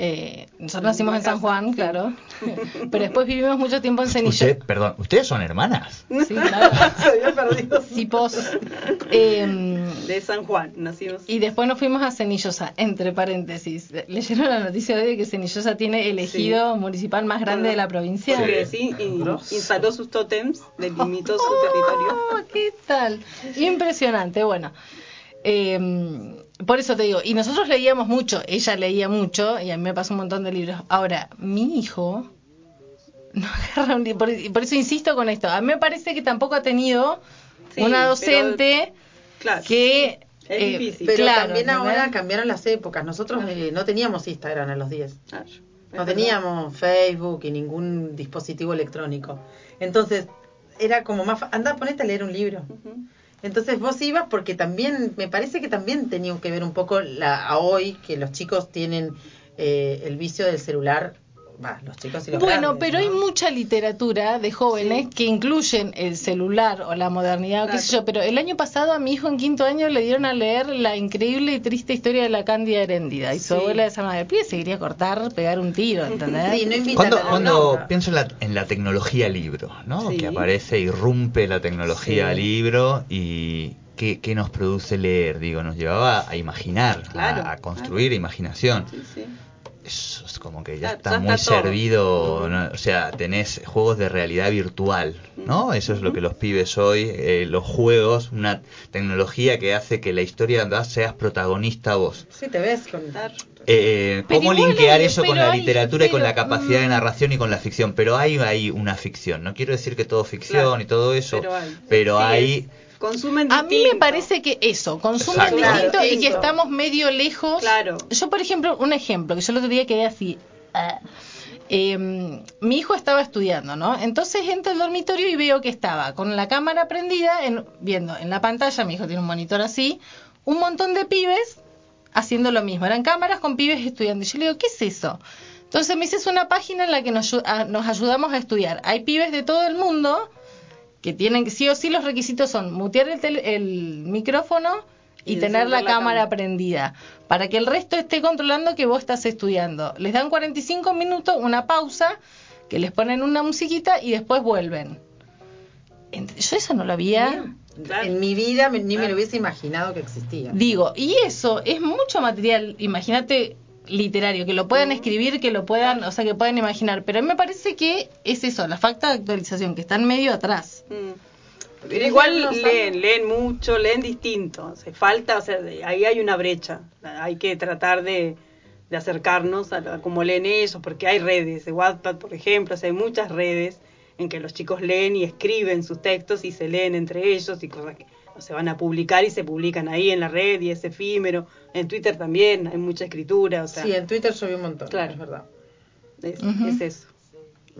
Eh, nosotros nacimos en San Juan, claro. Pero después vivimos mucho tiempo en Cenillosa. Usted, perdón, ¿ustedes son hermanas? Sí, claro. Se había perdido. Sí, pos. Em, De San Juan, nacimos. y después nos fuimos a Cenillosa, entre paréntesis. ¿Leyeron la noticia de hoy de que Cenillosa tiene el ejido municipal más grande de la provincia? Porque sí, y- instaló sus tótems, delimitó su territorio. Oh, ¿Qué tal? Impresionante, bueno. Eh, por eso te digo, y nosotros leíamos mucho, ella leía mucho y a mí me pasó un montón de libros. Ahora, mi hijo no agarra un libro, por, y por eso insisto con esto. A mí me parece que tampoco ha tenido Sí, una pero- docente Claro. que... Es eh, difícil. Pero claro, también ahora cambiaron las épocas. Nosotros eh, no teníamos Instagram a los 10. Claro, es No teníamos Facebook y ningún dispositivo electrónico. Entonces, era como más... fa- Anda, ponete a leer un libro. Entonces vos ibas porque también, me parece que también tenía que ver un poco la, a hoy, que los chicos tienen eh, el vicio del celular. Va, los chicos y los Bueno, grandes, pero hay mucha literatura de jóvenes Sí. que incluyen el celular o la modernidad, o qué sé yo. Pero el año pasado a mi hijo en quinto año le dieron a leer la increíble y triste historia de la Cándida Heréndida. Y su abuela de San El pibe se quería cortar, pegar un tiro, ¿entendés? Sí, no Cuando, a la cuando pienso en la, en la tecnología libro, ¿no? Sí. Que aparece, irrumpe la tecnología Sí. libro y ¿qué, qué nos produce leer? Digo, nos llevaba a imaginar, Claro, a, construir imaginación. Sí, sí. Eso es como que ya Ya- está ya muy está servido, ¿no? o sea, tenés juegos de realidad virtual, ¿no? Eso es lo que los pibes hoy, eh, los juegos, una tecnología que hace que la historia seas protagonista vos. Sí, te ves con... Claro. Eh, Pero ¿Cómo linkear eso con la hay- literatura y con la capacidad de mm. narración y con la ficción? Pero hay, hay una ficción, no quiero decir que todo ficción Claro, y todo eso, pero hay. pero Sí, hay... Consumen A mí me distinto. parece que eso, consumen Exacto. distinto Claro, y que estamos medio lejos. Claro. Yo, por ejemplo, un ejemplo, que yo el otro día quedé así. ah. Eh, mi hijo estaba estudiando, ¿no? Entonces entro al dormitorio y veo que estaba con la cámara prendida, en- viendo en la pantalla, mi hijo tiene un monitor así, un montón de pibes haciendo lo mismo. Eran cámaras con pibes estudiando. Y yo le digo, ¿qué es eso? Entonces me dice, es una página en la que nos, ayu- a- nos ayudamos a estudiar. Hay pibes de todo el mundo que tienen que, sí o sí, los requisitos son mutear el, tele- el micrófono y, Y tener la, cámara prendida para que el resto esté controlando que vos estás estudiando. Les dan 45 minutos, una pausa, que les ponen una musiquita y después vuelven. Yo eso no lo había. Claro. En mi vida ni me lo hubiese imaginado que existía. Digo, y eso es mucho material, imagínate, literario, que lo puedan escribir, que lo puedan, o sea, que puedan imaginar. Pero a mí me parece que es eso, la falta de actualización, que están medio atrás. Mm. Pero igual no leen, leen mucho, leen distinto. Se falta, o sea, de- ahí hay una brecha. Hay que tratar de, de acercarnos a, a cómo leen ellos, porque hay redes, de Wattpad, por ejemplo, o sea, hay muchas redes en que los chicos leen y escriben sus textos y se leen entre ellos y cosas que no se van a publicar y se publican ahí en la red y es efímero. En Twitter también hay mucha escritura, o sea, Sí, en Twitter vi un montón, Claro. es verdad. es, eso.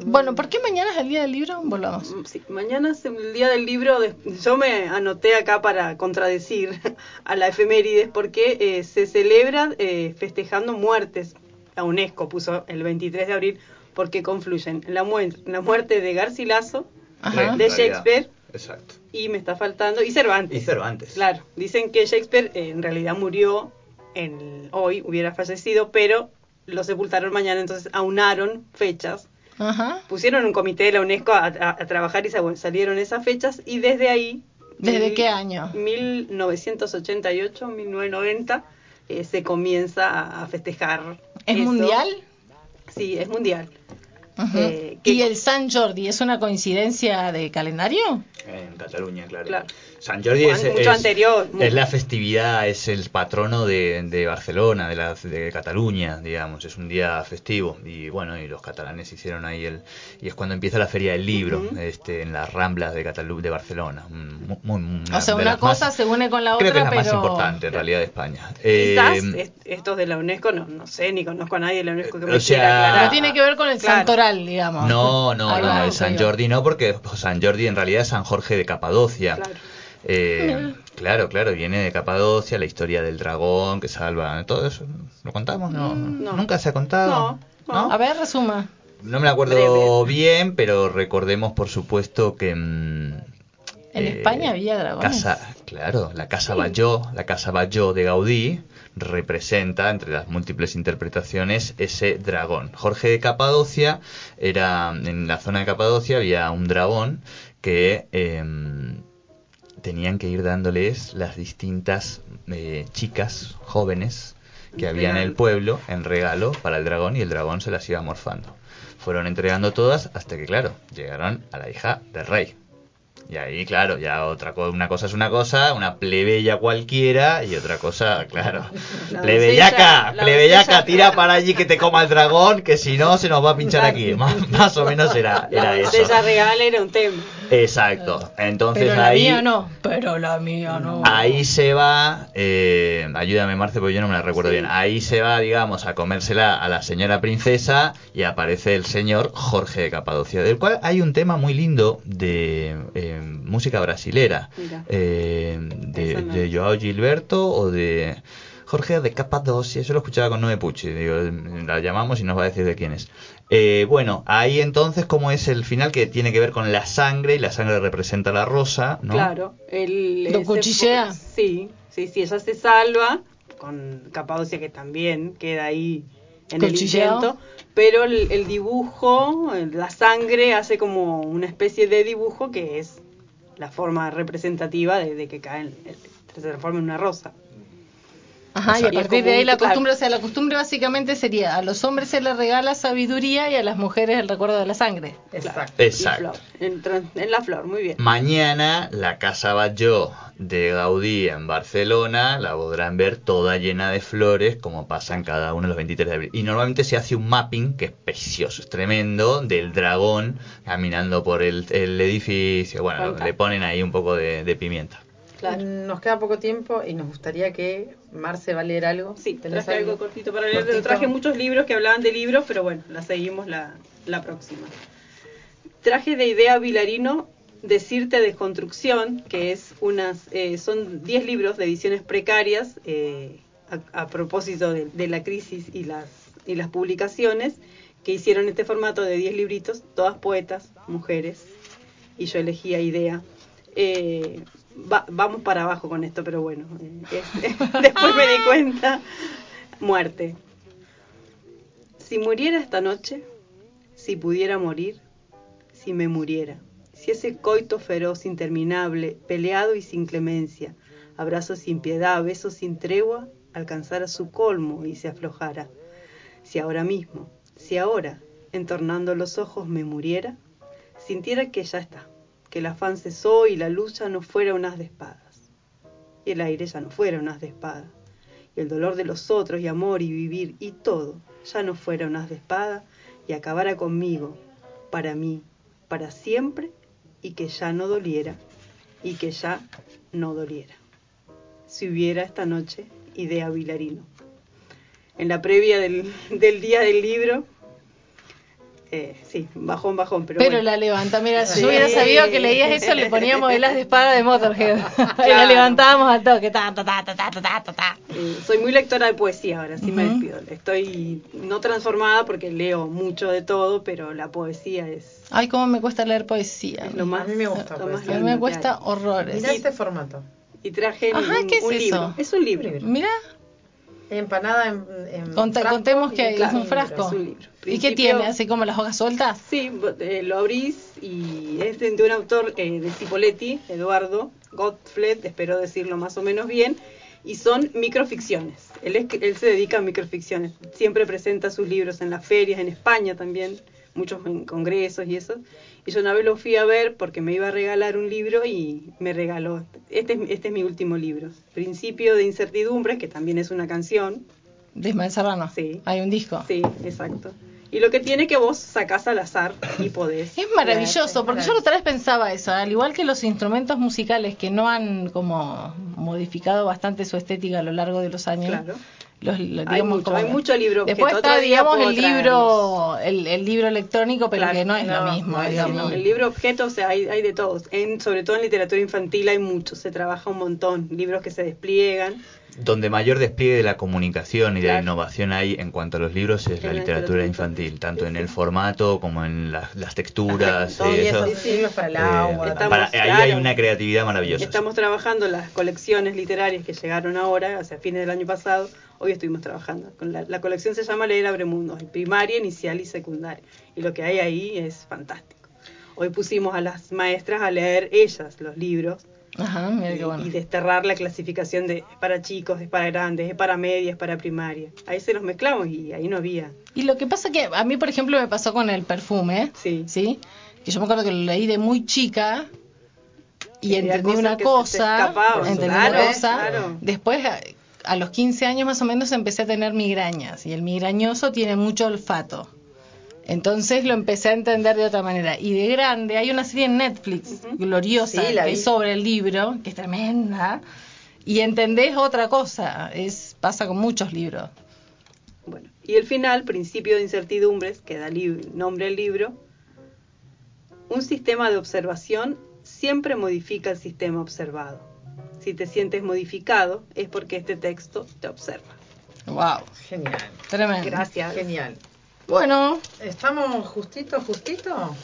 Bueno, ¿por qué mañana es el día del libro? Volvamos. Mm, Sí, mañana es el día del libro. de- yo me anoté acá para contradecir a la efemérides porque eh, se celebra eh, festejando muertes. La UNESCO puso el 23 de abril porque confluyen la, muer- la muerte de Garcilaso, Ajá. de Shakespeare Exacto. y me está faltando y Cervantes. Y Cervantes. Claro, dicen que Shakespeare eh, en realidad murió en hoy, hubiera fallecido, pero lo sepultaron mañana, entonces aunaron fechas Ajá. Pusieron un comité de la UNESCO a, a- a trabajar y salieron esas fechas y desde ahí... ¿Desde mil- qué año? 1988, 1990, eh, se comienza a- a festejar. ¿Es eso. mundial? Sí, es mundial. Eh, que- ¿Y el San Jordi es una coincidencia de calendario? En Cataluña, claro. Claro. San Jordi es, Mucho es- anterior. es la festividad, es el patrono de, de Barcelona, de, la, de Cataluña, digamos, es un día festivo. Y bueno, y los catalanes hicieron ahí el... Y es cuando empieza la Feria del Libro, este, en las Ramblas de Catalu de Barcelona. Muy- muy- o sea, una cosa más- se une con la Creo que otra, es la pero... más importante en realidad de España. Quizás Eh, est- estos de la UNESCO, no, no sé, ni conozco a nadie de la UNESCO que o me sea, quiera aclarar. Pero tiene que ver con el Claro. santoral, digamos. No, no, Ahí no, va, el San. Jordi no, porque San Jordi en realidad es San Jorge de Capadocia. Claro. Eh, claro, claro, viene de Capadocia, la historia del dragón que salva, todo eso. ¿Lo contamos? No, no. nunca se ha contado. No, no. A ver, resuma. No me lo acuerdo Breve. bien, pero recordemos por supuesto que mm, En eh, España había dragones. Casa, claro, la casa Bayó, la casa Bayó de Gaudí representa entre las múltiples interpretaciones ese dragón. Jorge de Capadocia era en la zona de Capadocia había un dragón que em, tenían que ir dándoles las distintas eh, chicas jóvenes que había en el pueblo en regalo para el dragón y el dragón se las iba morfando. Fueron entregando todas hasta que, claro, llegaron a la hija del rey. Y ahí, claro, ya otra co- una cosa es una cosa, una plebeya cualquiera y otra cosa, claro. La plebeyaca, doncella, la plebeyaca, tira para allí que te coma el dragón, que si no se nos va a pinchar aquí. Más, más o menos era, La era eso. doncella real era un tema. Exacto. Entonces Pero la ahí, mía no. Pero la mía no. ahí se va, eh, ayúdame Marce porque yo no me la recuerdo Sí. bien. Ahí se va, digamos, a comérsela a la señora princesa y aparece el señor Jorge de Capadocia, del cual hay un tema muy lindo de eh, música brasilera, Mira. eh, de, Eso no. de Joao Gilberto o de Jorge de Capadocia, yo lo escuchaba con Noé Pucci, digo, la llamamos y nos va a decir de quién es. Eh, bueno, ahí entonces, ¿cómo es el final que tiene que ver con la sangre? Y la sangre representa la rosa, ¿no? Claro. El, Lo cuchillea. Sí, sí, sí, ella se salva, con Capadocia que también queda ahí en el intento, pero el, el dibujo, la sangre hace como una especie de dibujo que es la forma representativa de, de que cae, el- el- se transforma en una rosa. Ajá, y a Y partir de ahí la claro. costumbre, o sea, la costumbre básicamente sería a los hombres se les regala sabiduría y a las mujeres el recuerdo de la sangre. Exacto. Y Exacto. flor, en, en la flor, muy bien. Mañana la Casa Batlló de Gaudí en Barcelona la podrán ver toda llena de flores como pasa en cada uno de los 23 de abril. Y normalmente se hace un mapping que es precioso, es tremendo, del dragón caminando por el, el edificio. Bueno, Fantástico. le ponen ahí un poco de, de pimienta. Claro. Nos queda poco tiempo y nos gustaría que Marce va a leer algo. Sí, ¿Tenés traje algo cortito para leer. Cortito. Traje muchos libros que hablaban de libros, pero bueno, la seguimos la, la próxima. Traje de idea Vilarino Decirte Desconstrucción, que es unas, eh, son 10 libros de ediciones precarias eh, a, a propósito de, de la crisis y las, y las publicaciones que hicieron este formato de 10 libritos, todas poetas, mujeres, y yo elegía idea. Eh, va- vamos para abajo con esto, pero bueno, eh, es- después me di cuenta. Muerte. Si muriera esta noche, si pudiera morir, si me muriera, si ese coito feroz, interminable, peleado y sin clemencia, abrazos sin piedad, besos sin tregua, alcanzara su colmo y se aflojara. Si ahora mismo, si ahora, entornando los ojos, me muriera, sintiera que ya está, que el afán cesó y la luz ya no fuera un haz de espadas, y el aire ya no fuera un haz de espada, y el dolor de los otros y amor y vivir y todo ya no fuera un haz de espada y acabara conmigo, para mí, para siempre, y que ya no doliera, y que ya no doliera. Si hubiera esta noche idea Vilarino. En la previa del día del libro, eh, sí, bajón, bajón, pero, Pero bueno. la levanta, mira, si Sí. yo hubiera sabido que leías eso, le poníamos velas de espada de Motorhead. y la Claro. levantábamos al toque. Ta, ta, ta, ta, ta, ta, ta, ta. Eh, soy muy lectora de poesía ahora, sí me despido. Estoy no transformada porque leo mucho de todo, pero la poesía es, Ay, cómo me cuesta leer poesía. es lo más. A mí me gusta lo más poesía. A mí me cuesta horrores. Mira este formato. Y traje Ajá, un, ¿qué es un eso? libro. Es un libro. Mira, Empanada en, en Conta- frasco contemos que es un frasco. es un libro. ¿Y qué tiene? ¿Así como las hojas sueltas? Sí, eh, lo abrís y es de, de un autor eh, de Cipoletti, Eduardo Gottfried, espero decirlo más o menos bien, y son microficciones. Él, es, él se dedica a microficciones. Siempre presenta sus libros en las ferias, en España también, muchos en congresos y eso. Y yo una vez lo fui a ver porque me iba a regalar un libro y me regaló. Este es, este es mi último libro. Principio de Incertidumbres, que también es una canción. De Ismael Serrano. Sí. Hay un disco. Sí, exacto. Y lo que tiene que vos sacás al azar y podés. Es maravilloso, porque yo otra vez pensaba eso, al igual que los instrumentos musicales que no han como modificado bastante su estética a lo largo de los años. Claro. Los, los, Hay digamos, mucho, como- hay mucho libro objeto. Después está, digamos, el libro, el, el libro electrónico, pero Claro, que no es lo mismo, no digamos. El libro objeto, o sea, hay, hay de todos. En, sobre todo en literatura infantil hay mucho, se trabaja un montón. Libros que se despliegan. Donde mayor despliegue de la comunicación y de la innovación hay en cuanto a los libros es la En la literatura infantil, tanto Sí, en el formato como en las, las texturas. Y eso. esos libros para el Eh, agua. Estamos- para- ahí claro. hay una creatividad maravillosa. Estamos trabajando las colecciones literarias que llegaron ahora, o sea, a fines del año pasado. Hoy estuvimos trabajando. Con la, la colección se llama Leer Abre Mundos, primaria, inicial y secundaria. Y lo que hay ahí es fantástico. Hoy pusimos a las maestras a leer ellas los libros Ajá, mira y, qué bueno. y desterrar la clasificación de es para chicos, es para grandes, es para media, es para primaria. Ahí se los mezclamos y ahí no había. Y lo que pasa que a mí, por ejemplo, me pasó con el perfume, Sí. ¿sí? Que yo me acuerdo que lo leí de muy chica y entendí una cosa, escapaban, entendí claro, una cosa. claro. Después, a, a los 15 años más o menos, empecé a tener migrañas y el migrañoso tiene mucho olfato. Entonces lo empecé a entender de otra manera. Y de grande, hay una serie en Netflix gloriosa Sí, la que vi. es sobre el libro, que es tremenda, y entendés otra cosa. Es pasa con muchos libros. Bueno, y el final, principio de incertidumbres, que da nombre al libro, un sistema de observación siempre modifica el sistema observado. Si te sientes modificado, es porque este texto te observa. Wow, Genial. tremendo. Gracias. Genial. Bueno, ¿Estamos justito, justito?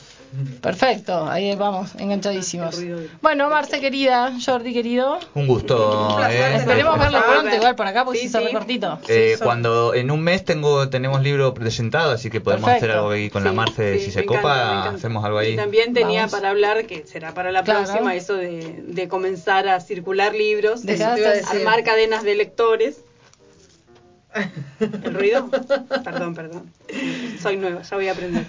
perfecto, ahí vamos, enganchadísimos. Bueno, Marce querida, Jordi querido, Un gusto. Un. ¿eh? esperemos verlo pronto igual por acá porque Sí, se hizo sí. recortito. Eh, Sí, cuando en un mes tengo tenemos libro presentado, así que podemos Perfecto. hacer algo ahí con la Marce. sí, si se copa, encanta. hacemos algo ahí. Y también tenía Vamos. para hablar, que será para la Claro. próxima, eso de, de comenzar a circular libros, De armar cadenas de lectores. ¿El ruido? Perdón, perdón. Soy nueva, ya voy a aprender.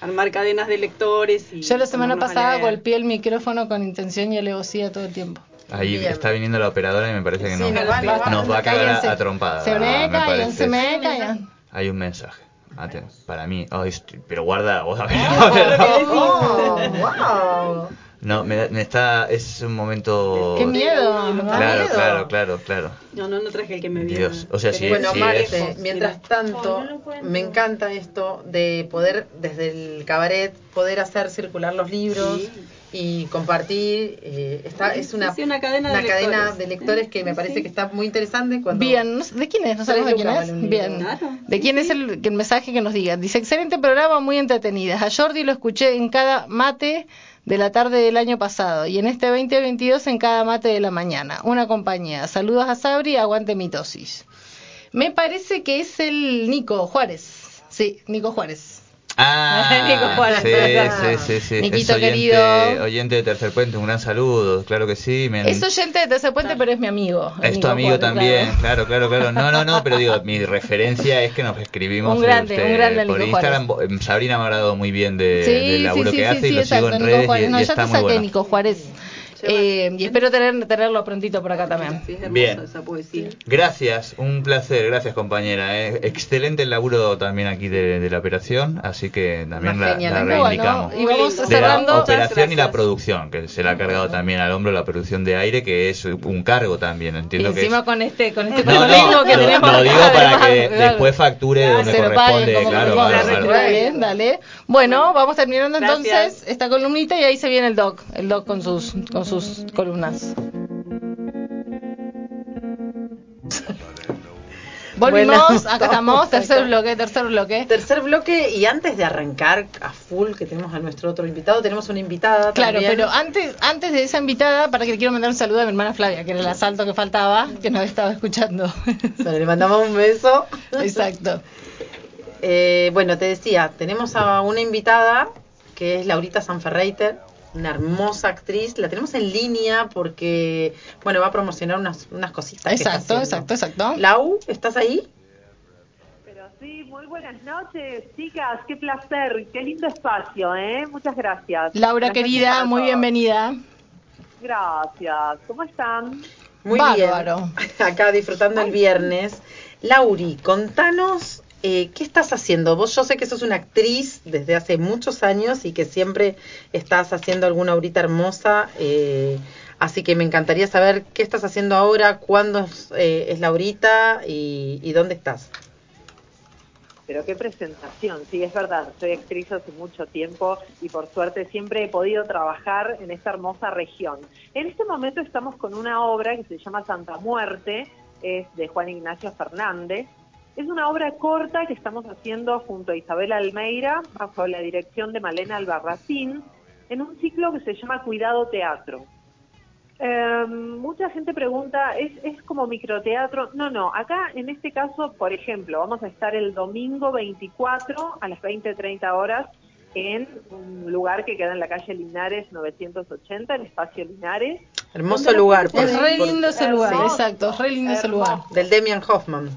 Armar cadenas de lectores y... Yo la semana pasada golpeé el micrófono con intención y alevosía todo el tiempo. Ahí Bien. está viniendo la operadora y me parece que Sí, nos, nos va- nos va- nos va a cagar a, a trompada. Se me callan, se me callan. Hay un mensaje. Para mí. Estoy- pero guarda, vos a ver, a ver. Oh, wow. No, me, da- me está. Es un momento. Qué miedo. ¿no? Claro, miedo. claro, claro, claro. No, no, no traje el que me viene. Dios. O sea, si, bueno, si es- mientras tanto, me encanta esto de poder, desde el cabaret, poder hacer circular los libros Sí. y compartir. eh, está, es una, Sí, una cadena de cadena lectores. de lectores que me Sí, parece sí. que está muy interesante. Cuando Bien, ¿de quién es? ¿No sabemos de quién es? Bien. Claro. ¿De quién es el, el mensaje que nos diga? Dice, excelente programa, muy entretenida. A Jordi lo escuché en cada mate de la tarde del año pasado y en este 2022 en cada mate de la mañana. Una compañía. Saludos a Sabri, aguante mitosis. Me parece que es el Nico Juárez. Sí, Nico Juárez. Ah, Nico Juárez. sí, sí, sí, sí. Niquito es oyente, querido. oyente de Tercer Puente, un gran saludo, claro que sí. me- Es oyente de Tercer Puente, pero es mi amigo. Es tu amigo Juárez, también, claro. claro. claro, claro, No, no, no, pero digo, mi referencia es que nos escribimos Un grande, este, un grande por Nico Instagram. Eh, Sabrina me ha hablado muy bien de, Sí, del laburo sí, que sí, hace sí, y lo sigo en Nico redes y, Juárez. No, y ya está te muy saqué bueno. Nico Juárez. Eh, y espero tener, tenerlo prontito por acá también. Sí, es Bien. esa poesía. Gracias, un placer, gracias compañera. eh. Excelente el laburo también aquí de, de la operación, así que también la, la Muy bueno, reivindicamos. y vamos De la de la cerrando. operación y la producción, que se le ha cargado también al hombro la producción de aire, que es un cargo también, Y entiendo que encima es... con este, con este No, no, que lo, tenemos lo digo acá, para además, que claro. después facture donde Se lo paguen corresponde, claro, claro, claro. Dale, dale. Bueno, vamos terminando Gracias. entonces esta columnita y ahí se viene el doc, el doc con sus con sus columnas. Volvimos, acá estamos, tercer bloque, tercer bloque. Tercer bloque y antes de arrancar a full que tenemos a nuestro otro invitado, tenemos una invitada Claro, también. pero antes, antes de esa invitada, para que le quiero mandar un saludo a mi hermana Flavia, que era el asalto que faltaba, que nos estaba escuchando. Le mandamos un beso. Exacto. Eh, bueno, te decía, tenemos a una invitada que es Laurita Sanferreiter, una hermosa actriz. La tenemos en línea porque, bueno, va a promocionar unas, unas cositas. que está Exacto, exacto, exacto. Lau, ¿estás ahí? Pero sí, muy buenas noches, chicas, qué placer, qué lindo espacio, ¿eh? Muchas gracias. Laura Gracias querida, muy bienvenida. Gracias, ¿cómo están? Muy Bárbaro. bien. Acá disfrutando el viernes. Lauri, contanos eh, qué estás haciendo. Vos, yo sé que sos una actriz desde hace muchos años y que siempre estás haciendo alguna horita hermosa. eh, así que me encantaría saber qué estás haciendo ahora, cuándo es, eh, es Laurita y, y dónde estás. Pero qué presentación, sí, es verdad, soy actriz hace mucho tiempo y por suerte siempre he podido trabajar en esta hermosa región. En este momento estamos con una obra que se llama Santa Muerte, es de Juan Ignacio Fernández. Es una obra corta que estamos haciendo junto a Isabel Almeida, bajo la dirección de Malena Albarracín, en un ciclo que se llama Cuidado Teatro. Eh, mucha gente pregunta, ¿es, ¿es como microteatro? No, no, acá en este caso, por ejemplo, vamos a estar el domingo 24 a las 20.30 horas en un lugar que queda en la calle Linares 980, en Espacio Linares. Hermoso lugar. gente Es por- re por- lindo ese lugar, Hermoso, exacto, es re lindo ese lugar. del Demian Hoffman.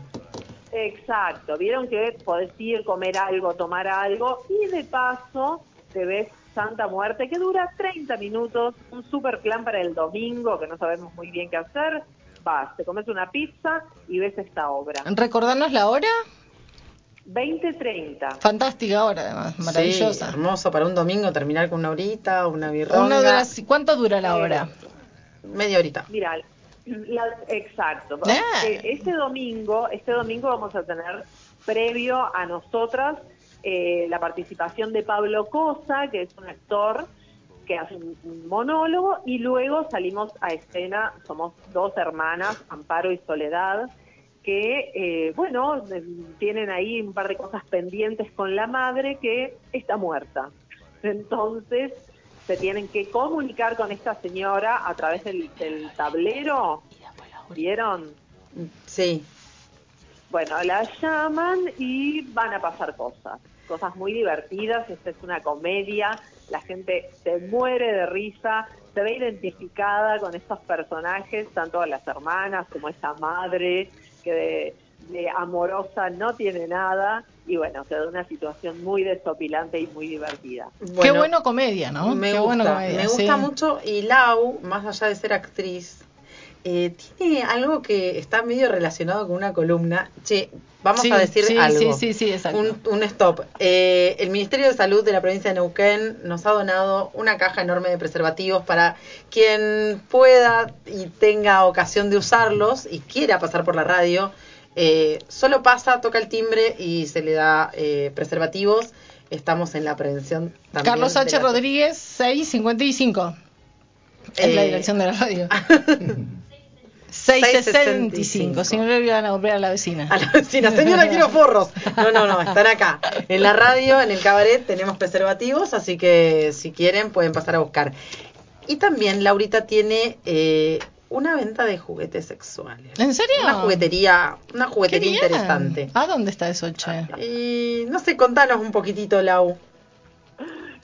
Exacto, vieron que podés ir, comer algo, tomar algo y de paso te ves Santa Muerte que dura 30 minutos, un super plan para el domingo que no sabemos muy bien qué hacer. Vas, te comes una pizza y ves esta obra. Recordarnos la hora, 20-30. fantástica hora además, Sí, maravillosa. hermoso para un domingo terminar con una horita, una las- ¿Cuánto dura la hora? Media horita. Mira, la- exacto. Eh, Este domingo, este domingo vamos a tener previo a nosotras eh, la participación de Pablo Cosa, que es un actor que hace un, un monólogo, y luego salimos a escena, somos dos hermanas, Amparo y Soledad, que, eh, bueno, tienen ahí un par de cosas pendientes con la madre que está muerta. Entonces, se tienen que comunicar con esta señora a través del, del tablero. ¿Vieron? Sí. Bueno, la llaman y van a pasar cosas, cosas muy divertidas, esta es una comedia, la gente se muere de risa, se ve identificada con estos personajes, tanto las hermanas como esa madre que de, de amorosa no tiene nada, y bueno, se da una situación muy desopilante y muy divertida. Qué bueno comedia, ¿no? Me Qué gusta, bueno comedia, me gusta sí. mucho. Y Lau, más allá de ser actriz, eh, tiene algo que está medio relacionado con una columna. Che, vamos Sí, a decir sí, algo. sí, sí, sí, exacto. Un, un stop. Eh, el Ministerio de Salud de la provincia de Neuquén nos ha donado una caja enorme de preservativos para quien pueda y tenga ocasión de usarlos y quiera pasar por la radio. Eh, solo pasa, toca el timbre y se le da eh, preservativos. Estamos en la prevención también. Carlos H. la- Rodríguez, 655. Es la Eh, dirección de la radio. 665. Si no le van a volver a la vecina. A la vecina, señora, quiero forros. No, no, no, están acá. En la radio, en el cabaret, tenemos preservativos, así que si quieren pueden pasar a buscar. Y también Laurita tiene eh, una venta de juguetes sexuales. ¿En serio? Una juguetería, una juguetería interesante. ¿A dónde está eso, che? Y no sé, contanos un poquitito, Lau.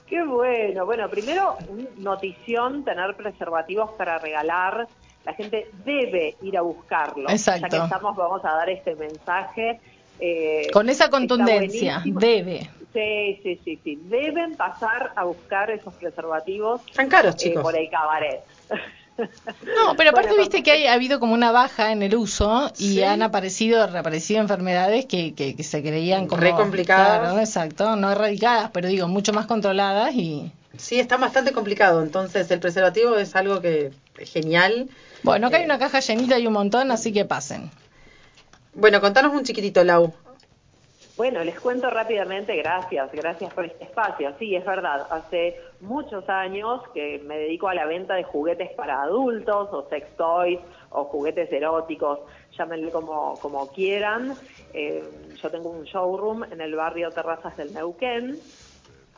Qué bueno. Bueno, primero, un notición, tener preservativos para regalar. La gente debe ir a buscarlos. Exacto. Ya que estamos, vamos a dar este mensaje. eh, Con esa contundencia, debe. Sí, sí, sí, sí. Deben pasar a buscar esos preservativos Están caros, eh, chicos. por el cabaret. No, pero aparte Bueno, viste que hay, ha habido como una baja en el uso y Sí. han aparecido, reaparecido enfermedades que, que, que se creían como... Re complicadas. Claro, exacto, no erradicadas, pero digo, mucho más controladas y... Sí, está bastante complicado. Entonces, el preservativo es algo que es genial. Bueno, acá hay una caja llenita y un montón, así que pasen. Bueno, contanos un chiquitito, Lau. Bueno, les cuento rápidamente, gracias, gracias por este espacio. Sí, es verdad, hace muchos años que me dedico a la venta de juguetes para adultos o sex toys o juguetes eróticos, llámenle como, como quieran. Eh, yo tengo un showroom en el barrio Terrazas del Neuquén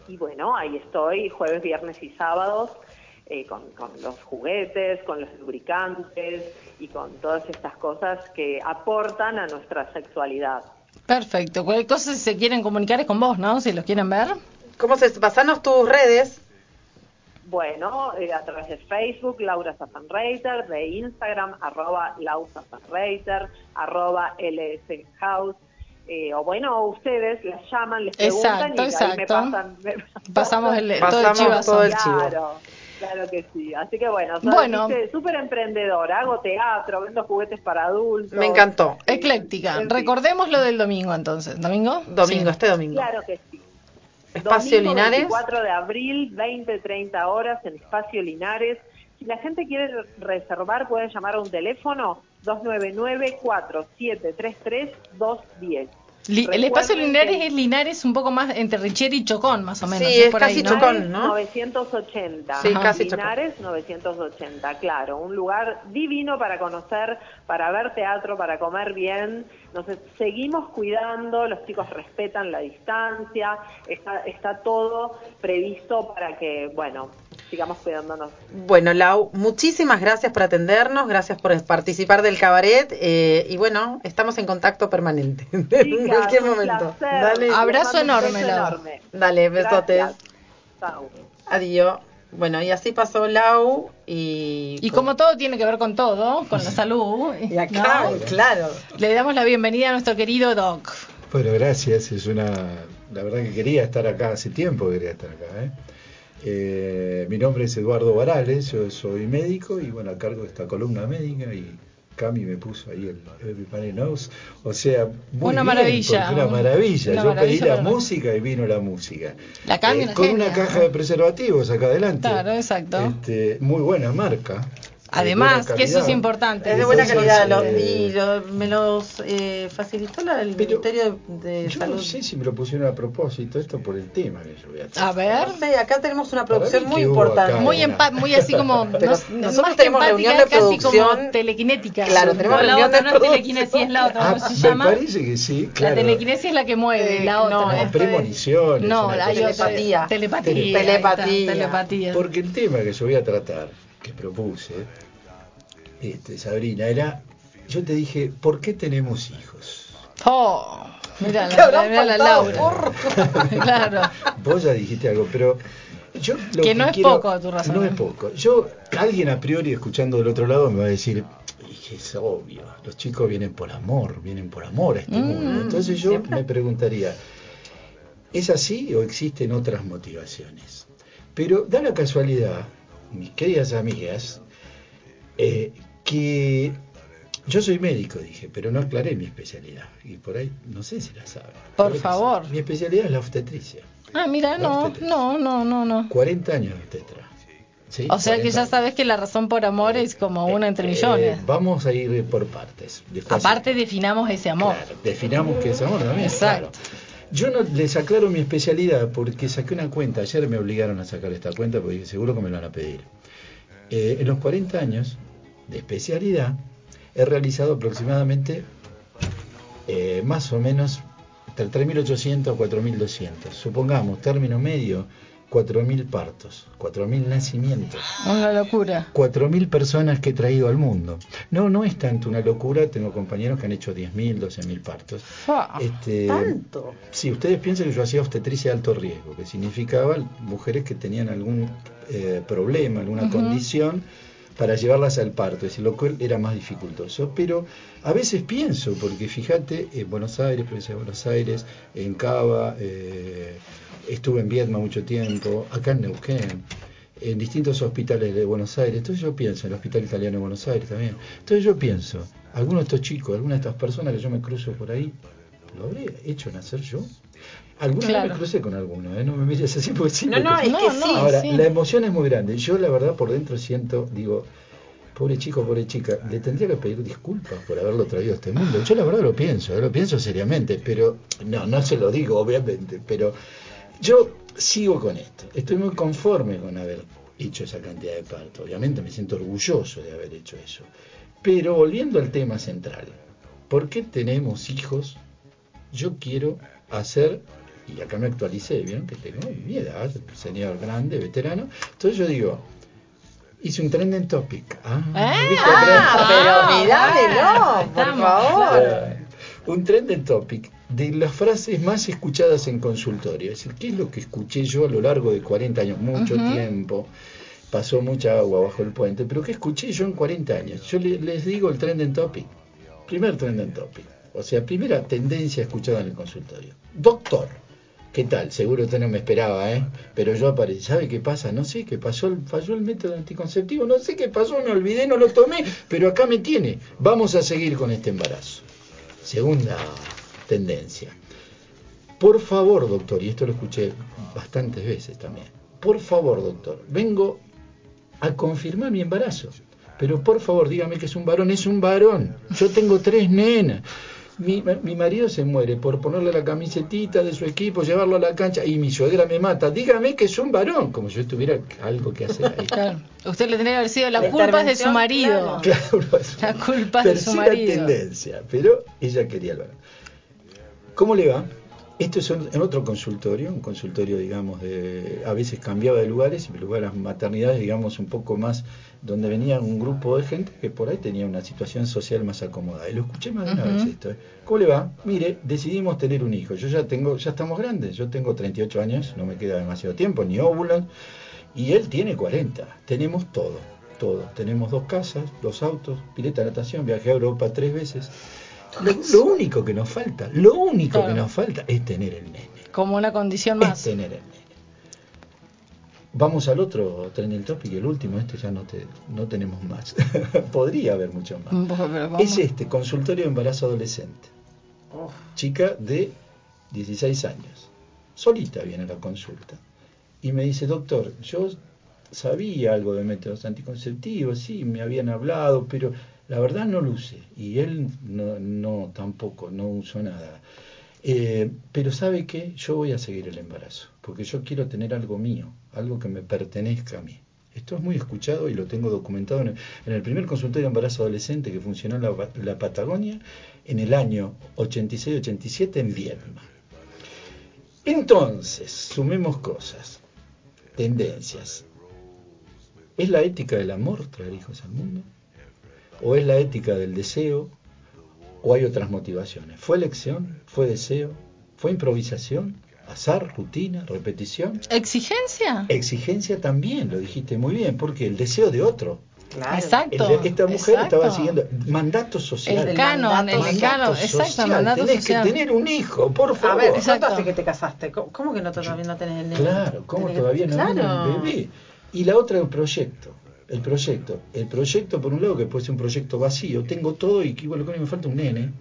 y bueno, ahí estoy jueves, viernes y sábados eh, con, con los juguetes, con los lubricantes y con todas estas cosas que aportan a nuestra sexualidad. Perfecto. Cualquier cosa, si se quieren comunicar es con vos, ¿no? Si los quieren ver. ¿Cómo se pasanos tus redes? Bueno, eh, a través de Facebook, Laura Safanreiter, de Instagram, arroba Lau Safanreiter, arroba LS House. Eh, o bueno, ustedes les llaman, les preguntan Exacto, y ahí me exacto. pasan. me- Pasamos el, todo el todo chivo. Claro, claro que sí. Así que bueno, soy Bueno. viste, súper emprendedora, hago teatro, vendo juguetes para adultos. Me encantó. Ecléctica. En fin. Recordemos lo del domingo entonces. ¿Domingo? Domingo, Sí. este domingo. Claro que sí. Espacio Domingo Linares. 24 de abril, 20-30 horas en Espacio Linares. Si la gente quiere reservar, puede llamar a un teléfono 299-4733-210. Li- el espacio Linares que- es Linares un poco más entre Richieri y Chocón, más o menos. Sí, es por ahí, casi ¿no? Chocón. ¿no? 980. Sí, casi Chocón. Linares 980, claro. Un lugar divino para conocer, para ver teatro, para comer bien. Nos seguimos cuidando, los chicos respetan la distancia, está, está todo previsto para que, bueno, sigamos cuidándonos. Bueno, Lau, muchísimas gracias por atendernos, gracias por participar del cabaret eh, y bueno, estamos en contacto permanente en cualquier momento. placer. Dale, Les Abrazo enorme, beso Lau. enorme. dale, besotes. Adiós. Bueno, y así pasó Lau y... Y como todo tiene que ver con todo, con la salud, Y acá, ¿no? claro. le damos la bienvenida a nuestro querido Doc. Bueno, gracias. Es una. La verdad que quería estar acá hace tiempo, que quería estar acá. ¿eh? Eh, mi nombre es Eduardo Varales, yo soy médico y bueno, a cargo de esta columna médica y Cami me puso ahí el Everybody Knows. O sea, muy Una bien, maravilla, Una un- maravilla. una yo maravilla pedí la música y vino la música. Eh, La Cami, una con genia. una caja de preservativos acá adelante. Claro, exacto. Este, muy buena marca. De Además, que eso es importante. Es de buena Entonces, calidad eh, y lo- me los eh, facilitó la- el Ministerio de, Yo Salud. no sé si me lo pusieron a propósito, esto por el tema que yo voy a A tratar. ver. No sé, acá tenemos una producción muy importante. Muy, empa- muy así como. Pero no- nosotros más que tenemos reunión de casi producción. como telequinética. Claro, tenemos No, la reunión otra de no es producción. telequinesis, es la otra. Ah, ¿Cómo se me llama? parece que sí, La claro. telequinesis es la que mueve, Eh, la otra. no, No, premoniciones. No, hay. Telepatía. Telepatía. Telepatía. telepatía. Porque el tema que yo voy a tratar, que propuse, este, Sabrina, era, yo te dije, ¿por qué tenemos hijos? Oh, mira ¿Qué la, mira la Laura. claro. Vos ya dijiste algo, pero yo lo Que no es quiero- poco tu razón. No es poco. Yo, alguien a priori escuchando del otro lado me va a decir, "Y es obvio, los chicos vienen por amor, vienen por amor a este Mm, mundo. Entonces yo siempre. me preguntaría, ¿es así o existen otras motivaciones? Pero da la casualidad, mis queridas amigas, eh, que yo soy médico, dije, pero no aclaré mi especialidad. Y por ahí, no sé si la saben. Por que favor. Mi especialidad es la obstetricia. Ah, mira, no, no, no, no, no. 40 años de obstetra. ¿sí? O sea que 40 ya sabes que la razón por amor es como una entre Eh, millones. vamos a ir por partes. Aparte definamos ese amor. Claro, definamos qué es amor también. Exacto. claro. Yo no les aclaro mi especialidad porque saqué una cuenta. Ayer me obligaron a sacar esta cuenta porque seguro que me la van a pedir. Eh, en los 40 años de especialidad he realizado aproximadamente eh, más o menos entre 3.800 a 4.200. Supongamos, término medio, 4.000 partos, 4.000 nacimientos. Una locura. 4.000 personas que he traído al mundo. No, no es tanto una locura, tengo compañeros que han hecho 10.000, 12.000 partos. Fua. Este, ¿Tanto? Sí, ustedes piensan que yo hacía obstetricia de alto riesgo, que significaba mujeres que tenían algún eh, problema, alguna condición, para llevarlas al parto, es decir, lo cual era más dificultoso. Pero a veces pienso, porque fíjate, en Buenos Aires, provincia de Buenos Aires, en Cava, eh, estuve en Vietnam mucho tiempo, acá en Neuquén, en distintos hospitales de Buenos Aires. Entonces yo pienso, en el Hospital Italiano de Buenos Aires también. Entonces yo pienso, algunos de estos chicos, algunas de estas personas que yo me cruzo por ahí, ¿lo habré hecho nacer yo? Alguna vez Claro. me crucé con alguno, ¿eh? no me mires así porque sí. No, no, es que no. sí. Ahora, sí. la emoción es muy grande. Yo la verdad por dentro siento, digo, pobre chico, pobre chica, le tendría que pedir disculpas por haberlo traído a este mundo. Yo la verdad lo pienso, lo pienso seriamente, pero no, no se lo digo obviamente, pero yo sigo con esto. Estoy muy conforme con haber hecho esa cantidad de partos. Obviamente me siento orgulloso de haber hecho eso. Pero volviendo al tema central, ¿por qué tenemos hijos? Yo quiero hacer, y acá me actualicé, ¿vieron? Que tengo mi edad, señor grande, veterano. Entonces yo digo, hice un trending topic. Ah, ¿viste? Ah, pero mirámelo, por Estamos, favor. Eh, un trending topic de las frases más escuchadas en consultorio. Es decir, ¿qué es lo que escuché yo a lo largo de 40 años? Mucho tiempo. Pasó mucha agua bajo el puente. Pero ¿qué escuché yo en 40 años? Yo le- les digo el trending topic. Primer trending topic. O sea, primera tendencia escuchada en el consultorio. Doctor. ¿Qué tal? Seguro usted no me esperaba, ¿eh? Pero yo aparecí. ¿Sabe qué pasa? No sé qué pasó. Falló el método anticonceptivo. No sé qué pasó. Me olvidé, no lo tomé. Pero acá me tiene. Vamos a seguir con este embarazo. Segunda tendencia. Por favor, doctor, y esto lo escuché bastantes veces también. Por favor, doctor, vengo a confirmar mi embarazo. Pero por favor, dígame que es un varón. Es un varón. Yo tengo tres nenas. Mi, mi marido se muere por ponerle la camisetita de su equipo, llevarlo a la cancha y mi suegra me mata. Dígame que es un varón, como si yo tuviera algo que hacer ahí. Claro. Usted le tendría que haber sido la, La culpa es de su marido. Claro, es La culpa es de su marido. tendencia, pero ella quería el varón. ¿Cómo le va? Esto es en en otro consultorio, un consultorio, digamos, de, a veces cambiaba de lugares, en lugar de las maternidades, digamos, un poco más, donde venía un grupo de gente que por ahí tenía una situación social más acomodada. Y lo escuché más de una vez esto. ¿eh? ¿Cómo le va? Mire, decidimos tener un hijo. Yo ya tengo, ya estamos grandes, yo tengo 38 años, no me queda demasiado tiempo, ni óvulos, y él tiene 40. Tenemos todo, todo. Tenemos dos casas, dos autos, pileta de natación, viajé a Europa tres veces. Lo, lo único que nos falta, lo único Claro. que nos falta es tener el nene. Como una condición Es más. tener el nene. Vamos al otro trending topic, el último, este ya no, te, no tenemos más. Podría haber mucho más. Es este, consultorio de embarazo adolescente. Uf. Chica de 16 años. Solita viene a la consulta. Y me dice, doctor, yo sabía algo de métodos anticonceptivos, sí, me habían hablado, pero la verdad no lo usé. Y él no, no tampoco, no usó nada. Eh, pero sabe que yo voy a seguir el embarazo, porque yo quiero tener algo mío, algo que me pertenezca a mí. Esto es muy escuchado y lo tengo documentado en el, primer consultorio de embarazo adolescente que funcionó en la, la Patagonia en el año 86-87 en Viedma. Entonces, sumemos cosas, tendencias. ¿Es la ética del amor traer hijos al mundo? ¿O es la ética del deseo? ¿O hay otras motivaciones? ¿Fue elección? ¿Fue deseo? ¿Fue improvisación? ¿Azar? ¿Rutina? ¿Repetición? ¿Exigencia? Exigencia también, lo dijiste muy bien, porque el deseo de otro. Claro. Exacto. El esta mujer exacto. estaba siguiendo mandato social. El canon, mandato el social. canon, Mandato exacto, mandato Tenés social. que tener un hijo, por A favor. ver, Exacto. ¿cuánto hace que te casaste? ¿Cómo, cómo que no todavía no tenés el nene? Claro, ¿cómo Tenés que- todavía no Claro. el bebé? Y la otra, el proyecto. El proyecto. El proyecto, por un lado, que puede ser un proyecto vacío. Tengo todo y que igual lo que me falta un nene,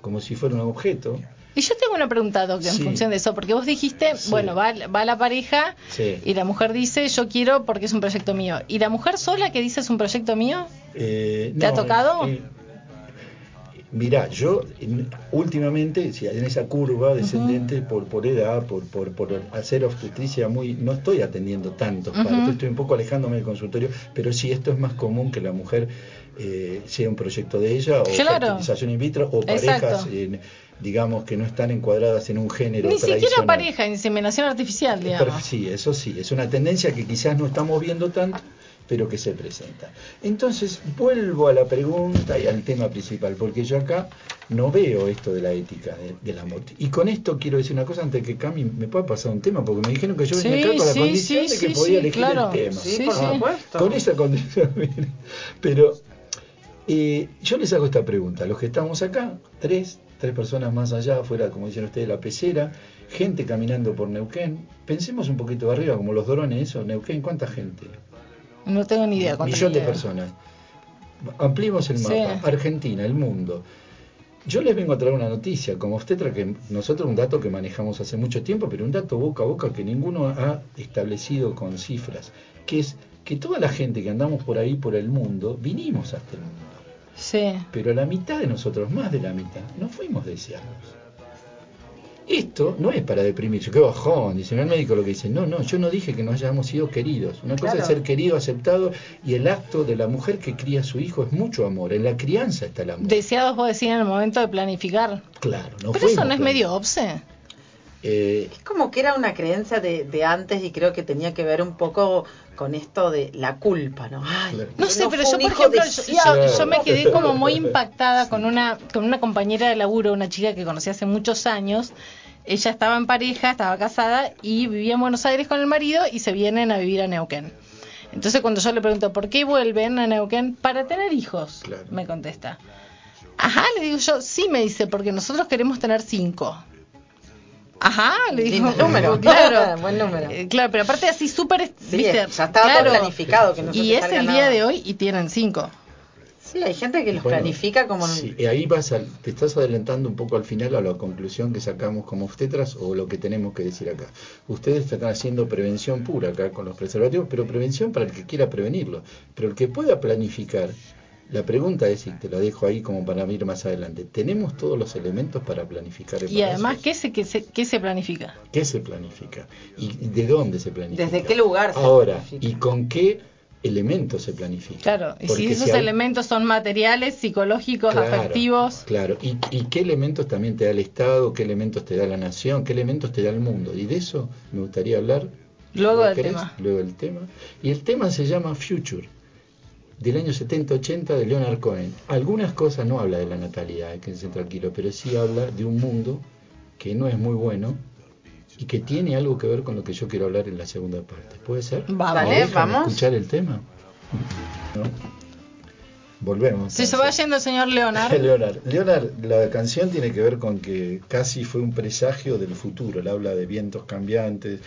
como si fuera un objeto. Y yo tengo una pregunta, Doc, en Sí. función de eso, porque vos dijiste, Sí. bueno, va, va la pareja Sí. y la mujer dice, yo quiero porque es un proyecto mío. ¿Y la mujer sola que dice es un proyecto mío? Eh, ¿Te ha tocado? eh, mirá, yo en- últimamente, si en esa curva descendente por, por edad, por, por, por hacer obstetricia muy, no estoy atendiendo tantos Ujú. partos, estoy un poco alejándome del consultorio, pero sí esto es más común que la mujer eh, sea un proyecto de ella o Claro. fertilización in vitro o parejas, eh, digamos, que no están encuadradas en un género Ni siquiera tradicional. pareja, inseminación artificial, Pero digamos. Sí, eso sí, es una tendencia que quizás no estamos viendo tanto, pero que se presenta. Entonces, vuelvo a la pregunta y al tema principal, porque yo acá no veo esto de la ética de- del amor. Y con esto quiero decir una cosa antes de que Cami me pueda pasar un tema, porque me dijeron que yo venía Sí, acá con la sí, condición sí, de que sí, podía sí, elegir claro. el tema. Sí, por supuesto. Con esa condición. Pero eh, yo les hago esta pregunta. Los que estamos acá, tres, tres personas más allá, afuera, como dicen ustedes, la pecera, gente caminando por Neuquén. Pensemos un poquito de arriba, como los drones, eso. Neuquén, ¿cuánta gente? No tengo ni idea. Millón de personas. Ampliemos el Sí. mapa. Argentina, el mundo. Yo les vengo a traer una noticia, como obstetra, que nosotros un dato que manejamos hace mucho tiempo, pero un dato boca a boca que ninguno ha establecido con cifras, que es que toda la gente que andamos por ahí, por el mundo, vinimos hasta el mundo. Sí. Pero la mitad de nosotros, más de la mitad, no fuimos deseados. Esto no es para deprimirse, qué bajón, dice el médico lo que dice, no, no, yo no dije que no hayamos sido queridos. Una cosa es ser querido, aceptado, y el acto de la mujer que cría a su hijo es mucho amor. En la crianza está el amor. Deseados vos decís en el momento de planificar. Claro, no Pero eso no es medio obse. Eh, Es como que era una creencia de, de antes y creo que tenía que ver un poco con esto de la culpa, ¿no? Ay, Claro. No sé, no pero yo, por ejemplo, yo- yo me quedé como muy impactada con una, con una compañera de laburo, una chica que conocí hace muchos años. Ella estaba en pareja, estaba casada y vivía en Buenos Aires con el marido y se vienen a vivir a Neuquén. Entonces cuando yo le pregunto por qué vuelven a Neuquén para tener hijos, Claro. me contesta. Ajá, le digo yo, sí, me dice, porque nosotros queremos tener cinco. Ajá, le digo, Lindo número. claro. Buen número. Eh, claro, pero aparte así súper, Sí, ya estaba todo Claro. planificado. Que no Y es el nada. día de hoy y tienen cinco. Sí, hay gente que los Bueno, planifica como... sí, y ahí vas al- te estás adelantando un poco al final a la conclusión que sacamos como obstetras o lo que tenemos que decir acá. Ustedes están haciendo prevención pura acá con los preservativos, pero prevención para el que quiera prevenirlo. Pero el que pueda planificar, la pregunta es, y te la dejo ahí como para ir más adelante, ¿tenemos todos los elementos para planificar Y embarazos? además, ¿qué se, qué se, qué se planifica? ¿Qué se planifica? ¿Y de dónde se planifica? ¿Desde qué lugar se Ahora, planifica? ¿y con qué elementos se planifica? Claro, y si esos hay- elementos son materiales, psicológicos, Claro, afectivos. Claro, ¿Y, y qué elementos también te da el Estado, qué elementos te da la nación, qué elementos te da el mundo? Y de eso me gustaría hablar. Luego ¿Lo del querés? tema. Luego del tema. Y el tema se llama Future, del año 70-80 de Leonard Cohen. Algunas cosas no habla de la natalidad, que ser tranquilo, pero sí habla de un mundo que no es muy bueno y que tiene algo que ver con lo que yo quiero hablar en la segunda parte. ¿Puede ser? Vamos. Dale, ¿Me dejan vamos. escuchar el tema? ¿No? Volvemos. Si se va yendo el señor Leonard. Leonard. Leonard, la canción tiene que ver con que casi fue un presagio del futuro. Él habla de vientos cambiantes.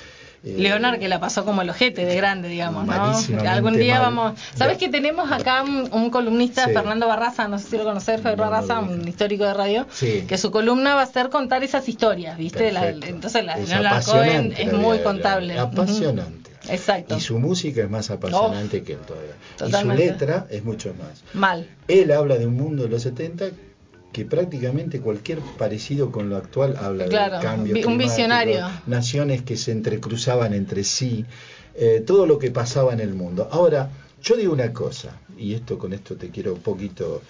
Eh, Leonard que la pasó como el ojete de grande, digamos, ¿no? Algún día mal. vamos... ¿Sabes que tenemos acá un, un columnista, Sí. Fernando Barraza, no sé si lo conocer, Fer No, no Barraza, un histórico de radio, Sí. que su columna va a ser contar esas historias, ¿viste? La- entonces la Es Leonard Cohen apasionante es muy contable. Apasionante. Exacto. Y su música es más apasionante que él todavía. Totalmente. Y su letra es mucho más. Mal. Él habla de un mundo de los 70 que prácticamente cualquier parecido con lo actual habla Claro, del cambio un visionario. naciones que se entrecruzaban entre sí, eh, todo lo que pasaba en el mundo. Ahora, yo digo una cosa, y esto con esto te quiero un poquito...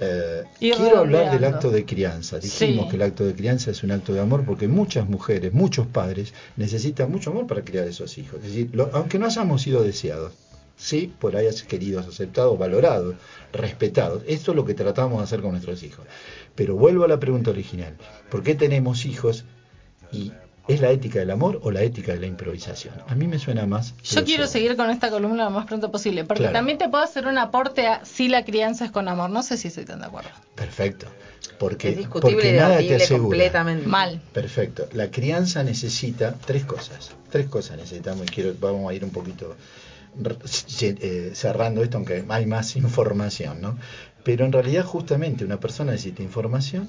eh, quiero hablar del acto de crianza. Dijimos Sí. que el acto de crianza es un acto de amor porque muchas mujeres, muchos padres necesitan mucho amor para criar esos hijos. Es decir, lo- aunque no hayamos sido deseados, sí, por ahí queridos, aceptados, valorados, respetados. Esto es lo que tratamos de hacer con nuestros hijos. Pero vuelvo a la pregunta original. ¿Por qué tenemos hijos y es la ética del amor o la ética de la improvisación? A mí me suena más... Yo quiero seguir con esta columna lo más pronto posible, porque Claro. también te puedo hacer un aporte a si la crianza es con amor. No sé si estoy tan de acuerdo. Perfecto. Porque, es discutible porque y nada te asegura. completamente. Mal. Perfecto. La crianza necesita tres cosas. Tres cosas necesitamos y quiero, vamos a ir un poquito cerrando esto, aunque hay más información, ¿no? Pero en realidad justamente una persona necesita información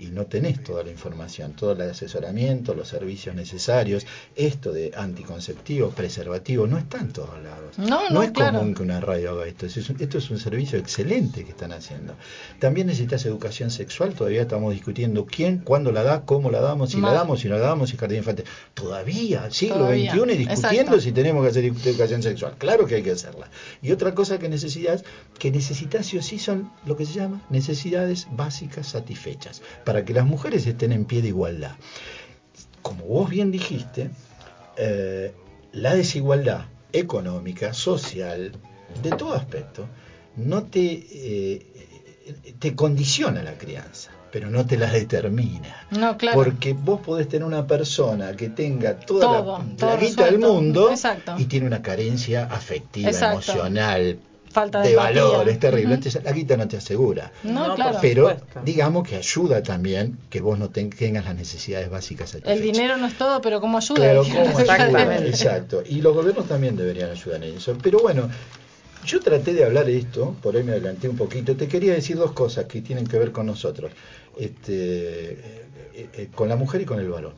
y no tenés toda la información, todo el asesoramiento, los servicios necesarios, esto de anticonceptivos, preservativos, no está en todos lados. No, no, es claro. común que una radio haga esto, es un- esto es un servicio excelente que están haciendo. También necesitas educación sexual, todavía estamos discutiendo quién, cuándo la da, cómo la damos, si Mal. la damos, si no la damos, si jardín infantil. Todavía, siglo Todavía, XXI, y discutiendo exacto. si tenemos que hacer educación sexual. Claro que hay que hacerla. Y otra cosa que necesitas, que necesitas sí o sí son lo que se llama necesidades básicas satisfechas, para que las mujeres estén en pie de igualdad. Como vos bien dijiste, eh, la desigualdad económica, social, de todo aspecto, no te, eh, te condiciona la crianza, pero no te la determina. No, claro. Porque vos podés tener una persona que tenga toda Todo, la, todo la guita del mundo Exacto. y tiene una carencia afectiva, Exacto. emocional, Falta de, valor, es terrible. Entonces, la guita no te asegura. No, No, claro. Pero supuesto. digamos que ayuda también que vos no ten- tengas las necesidades básicas El dinero no es todo, pero ¿cómo ayuda? Claro. Exacto. Y los gobiernos también deberían ayudar en eso. Pero bueno, yo traté de hablar de esto, por ahí me adelanté un poquito. Te quería decir dos cosas que tienen que ver con nosotros, este, eh, eh, con la mujer y con el varón.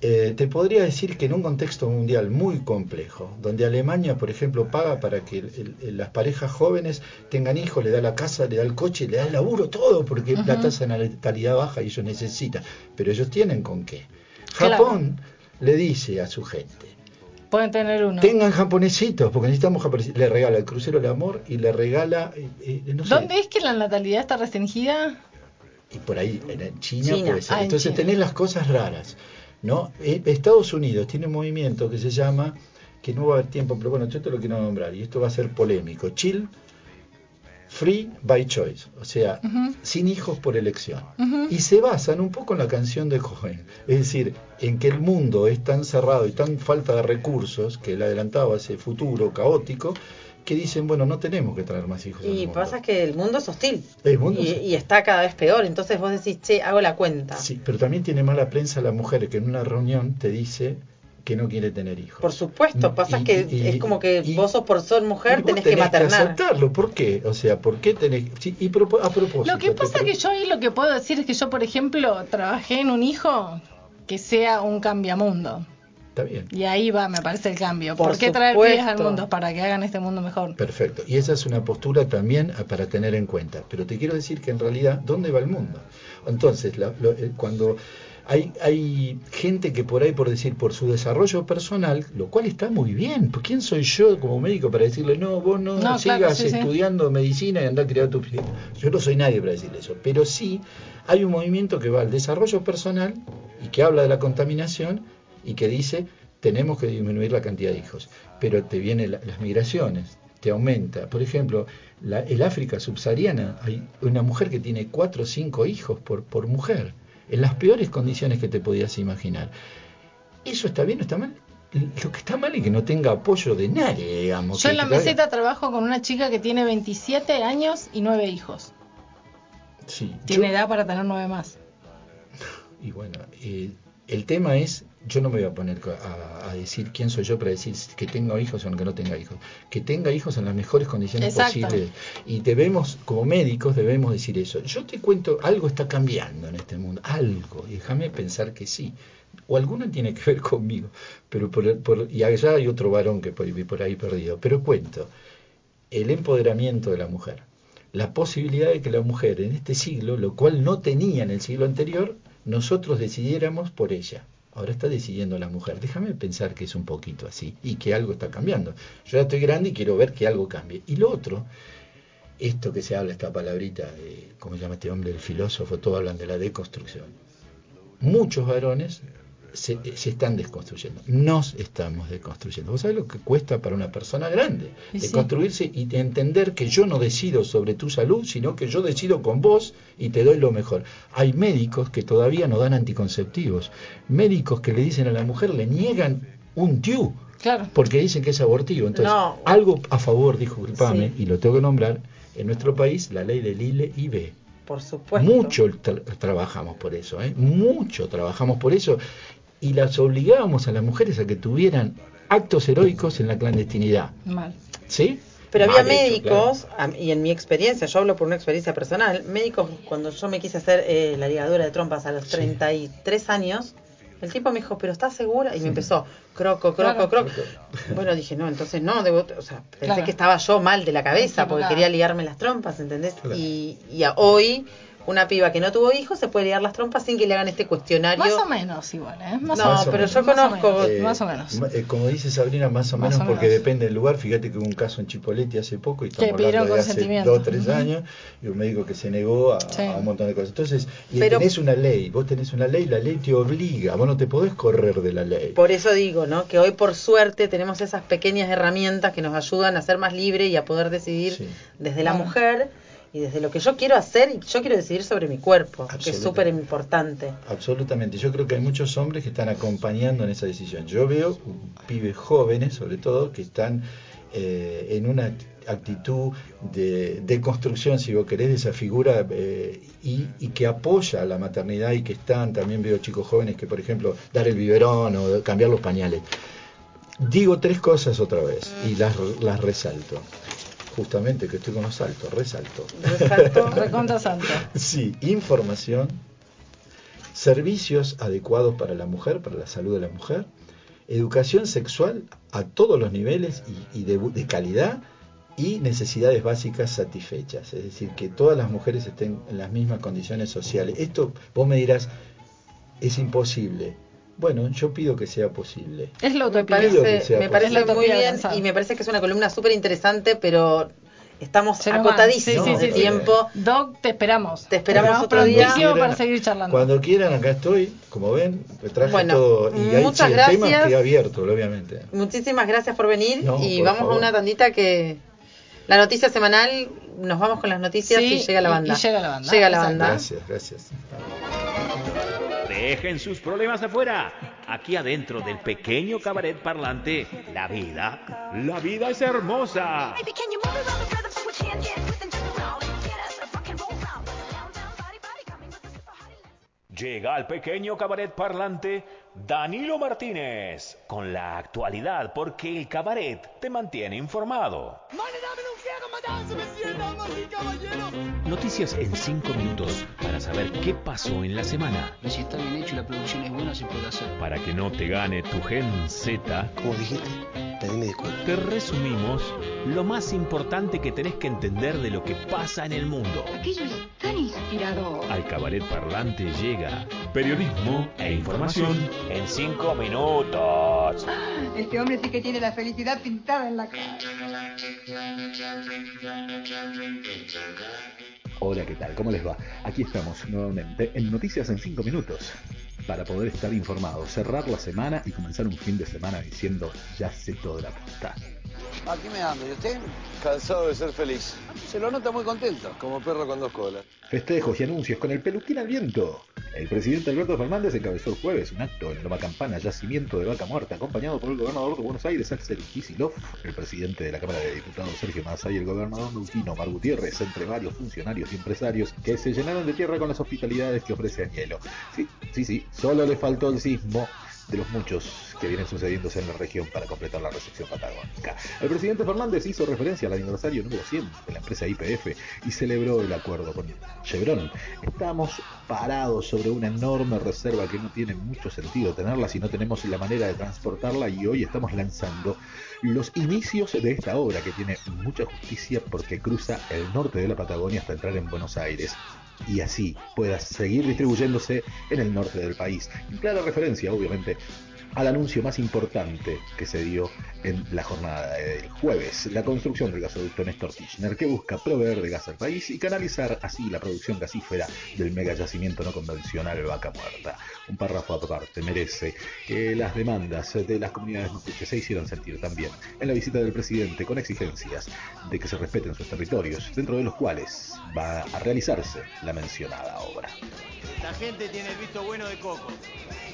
Eh, te podría decir que en un contexto mundial muy complejo, donde Alemania, por ejemplo, paga para que el- el- las parejas jóvenes tengan hijos, le da la casa, le da el coche, le da el laburo, todo, porque la tasa de natalidad baja y ellos necesitan. Pero ellos tienen con qué. Claro. Japón le dice a su gente, Pueden tener uno. tengan japonesitos, porque necesitamos japonesitos. Le regala el crucero del amor y le regala, eh, eh, no sé, ¿Dónde es que la natalidad está restringida? y por ahí en China, China. puede ser. Ah, en Entonces China. tenés las cosas raras, ¿no? Eh, Estados Unidos tiene un movimiento que se llama, que no va a haber tiempo, pero bueno, yo te lo quiero nombrar, y esto va a ser polémico, Chill Free by Choice, o sea, sin hijos por elección. Y se basan un poco en la canción de Cohen, es decir, en que el mundo es tan cerrado y tan falta de recursos, que él adelantaba ese futuro caótico, que dicen, bueno, no tenemos que traer más hijos. al Y mundo. pasa que el mundo es hostil. El mundo y, es- y está cada vez peor. Entonces vos decís, che, hago la cuenta. Sí, pero también tiene mala prensa la mujer que en una reunión te dice que no quiere tener hijos. Por supuesto, pasa Y- que y- es como que y- vos sos por ser mujer, tenés, que maternar. aceptarlo. ¿Por qué? O sea, ¿por qué tenés...? Sí, y propo- a propósito... Lo que pasa pro- que yo ahí lo que puedo decir es que yo, por ejemplo, trabajé en un hijo que sea un cambiamundo. Está bien. Y ahí va, me parece el cambio. Por ¿Por, qué traer pibes al mundo? Para que hagan este mundo mejor. Perfecto. Y esa es una postura también para tener en cuenta. Pero te quiero decir que en realidad, ¿dónde va el mundo? Entonces, la- lo- eh, cuando hay, hay gente que por ahí, por decir, por su desarrollo personal, lo cual está muy bien, pues ¿quién soy yo como médico para decirle, no, vos no, No, sigas claro, sí, sí. estudiando medicina y andá a criar tu hijo"? Yo no soy nadie para decirle eso, pero sí hay un movimiento que va al desarrollo personal y que habla de la contaminación y que dice, tenemos que disminuir la cantidad de hijos, pero te vienen la- las migraciones, te aumenta. Por ejemplo, la, el África subsahariana, hay una mujer que tiene cuatro o cinco hijos por, por mujer, en las peores condiciones que te podías imaginar. ¿Eso está bien o está mal? Lo que está mal es que no tenga apoyo de nadie, digamos. Yo en la meseta trabajo con una chica que tiene 27 años y 9 hijos. Sí, Tiene yo- edad para tener 9 más. Y bueno, eh, el tema es, yo no me voy a poner a, a decir quién soy yo para decir que tenga hijos o que no tenga hijos. Que tenga hijos en las mejores condiciones Exacto. posibles. Y debemos, como médicos, debemos decir eso. Yo te cuento, algo está cambiando en este mundo. Algo. Y déjame pensar que sí. O alguno tiene que ver conmigo. pero por, por- Y allá hay otro varón que vivir por ahí perdido. Pero cuento, el empoderamiento de la mujer. La posibilidad de que la mujer en este siglo, lo cual no tenía en el siglo anterior, nosotros decidiéramos por ella. Ahora está decidiendo la mujer. Déjame pensar que es un poquito así y que algo está cambiando. Yo ya estoy grande y quiero ver que algo cambie. Y lo otro, esto que se habla, esta palabrita, de, ¿cómo se llama este hombre, el filósofo? Todos hablan de la deconstrucción. Muchos varones se, se están desconstruyendo. Nos estamos desconstruyendo. ¿Vos sabés lo que cuesta para una persona grande? Sí. Desconstruirse y de entender que yo no decido sobre tu salud, sino que yo decido con vos y te doy lo mejor. Hay médicos que todavía no dan anticonceptivos. Médicos que le dicen a la mujer, le niegan un TIU Claro. porque dicen que es abortivo. Entonces, No. algo a favor, disculpame, Sí. y lo tengo que nombrar, en nuestro país la ley del ILE y B. Por supuesto. Mucho tra- trabajamos por eso, ¿eh? mucho trabajamos por eso y las obligábamos a las mujeres a que tuvieran actos heroicos en la clandestinidad. Mal. ¿Sí? Pero había hecho, médicos, y en mi experiencia, yo hablo por una experiencia personal, médicos, cuando yo me quise hacer eh, la ligadura de trompas a los Sí. 33 años, el tipo me dijo, pero ¿estás segura? Y Sí. me empezó, croco, croco, Claro. croco. Bueno, dije, no, entonces no, debo, o sea, pensé Claro. que estaba yo mal de la cabeza porque quería ligarme las trompas, ¿entendés? Claro. Y, y a- hoy, una piba que no tuvo hijos se puede ligar las trompas sin que le hagan este cuestionario. Más o menos igual, ¿eh? Más No, Más pero menos. yo Más o conozco- menos, Eh, más o menos. eh, como dice Sabrina, más o Más menos o porque menos. depende del lugar. Fíjate que hubo un caso en Chipoleti hace poco y estamos hablando de hace dos o tres años y un médico que se negó a, Sí. a un montón de cosas. Entonces, y Pero- tenés una ley, vos tenés una ley, la ley te obliga, vos no te podés correr de la ley. Por eso digo, ¿no? Que hoy por suerte tenemos esas pequeñas herramientas que nos ayudan a ser más libre y a poder decidir Sí. desde la mujer y desde lo que yo quiero hacer y yo quiero decidir sobre mi cuerpo, que es súper importante. Absolutamente. Yo creo que hay muchos hombres que están acompañando en esa decisión. Yo veo pibes jóvenes, sobre todo, que están eh, en una actitud de, de construcción, si vos querés, de esa figura eh, y, y que apoya a la maternidad y que están, también veo chicos jóvenes que, por ejemplo, dar el biberón o cambiar los pañales. Digo tres cosas otra vez y las, las resalto. Justamente que estoy con los saltos, resalto. Resalto. Recontra santo. Sí, información, servicios adecuados para la mujer, para la salud de la mujer, educación sexual a todos los niveles y, y de, de calidad y necesidades básicas satisfechas, es decir, que todas las mujeres estén en las mismas condiciones sociales. Esto, vos me dirás, es imposible. Bueno, yo pido que sea posible. Es la Me utopía. Pido que parece, sea me parece muy bien y me parece que es una columna súper interesante, pero estamos Se acotadísimos Sí, sí, sí, de sí. tiempo. Doc, te esperamos. Te esperamos otro día. para quieran- seguir charlando. Cuando quieran, acá estoy, como ven, me traje Bueno, todo. Y ahí muchas el tema gracias. queda abierto, obviamente. Muchísimas gracias por venir No, y por vamos favor. a una tandita que la noticia semanal, nos vamos con las noticias Sí, y llega la y- banda. y llega la banda, Llega la banda. Gracias, gracias. Dejen sus problemas afuera. Aquí adentro del pequeño cabaret parlante, la vida, la vida es hermosa. Llega al pequeño cabaret parlante Danilo Martínez con la actualidad porque el cabaret te mantiene informado. Noticias en 5 minutos para saber qué pasó en la semana. Si está bien hecho y la producción es buena, se puede hacer. Para que no te gane tu gen Z, Como dijiste, pedime disculpas. te resumimos lo más importante que tenés que entender de lo que pasa en el mundo. Aquello es tan inspirador. Al cabaret parlante llega periodismo e información en 5 minutos. Este hombre sí que tiene la felicidad pintada en la cara. Hola, ¿qué tal? ¿Cómo les va? Aquí estamos nuevamente en Noticias en 5 minutos para poder estar informados, cerrar la semana y comenzar un fin de semana diciendo ya sé todo de la puta. Aquí me ando, ¿y usted? Cansado de ser feliz. Se lo nota muy contento, como perro con dos colas. Festejos y anuncios con el peluquín al viento. El presidente Alberto Fernández encabezó el jueves un acto en Loma Campana, yacimiento de vaca muerta, acompañado por el gobernador de Buenos Aires, Axel Kicillof, el presidente de la Cámara de Diputados, Sergio Massa, y el gobernador neuquino, Mar Gutiérrez, entre varios funcionarios y empresarios que se llenaron de tierra con las hospitalidades que ofrece Añelo. Sí, sí, sí, solo le faltó el sismo de los muchos que vienen sucediéndose en la región para completar la recepción patagónica. El presidente Fernández hizo referencia al aniversario número 100 de la empresa IPF y celebró el acuerdo con Chevron. Estamos parados sobre una enorme reserva que no tiene mucho sentido tenerla si no tenemos la manera de transportarla y hoy estamos lanzando los inicios de esta obra que tiene mucha justicia porque cruza el norte de la Patagonia hasta entrar en Buenos Aires y así pueda seguir distribuyéndose en el norte del país. En clara referencia, obviamente, al anuncio más importante que se dio en la jornada del jueves, la construcción del gasoducto Néstor Kirchner, que busca proveer de gas al país y canalizar así la producción gasífera del mega yacimiento no convencional Vaca Muerta. Un párrafo aparte merece que las demandas de las comunidades mapuches se hicieron sentir también en la visita del presidente con exigencias de que se respeten sus territorios, dentro de los cuales va a realizarse la mencionada obra. La gente tiene el visto bueno de Coco.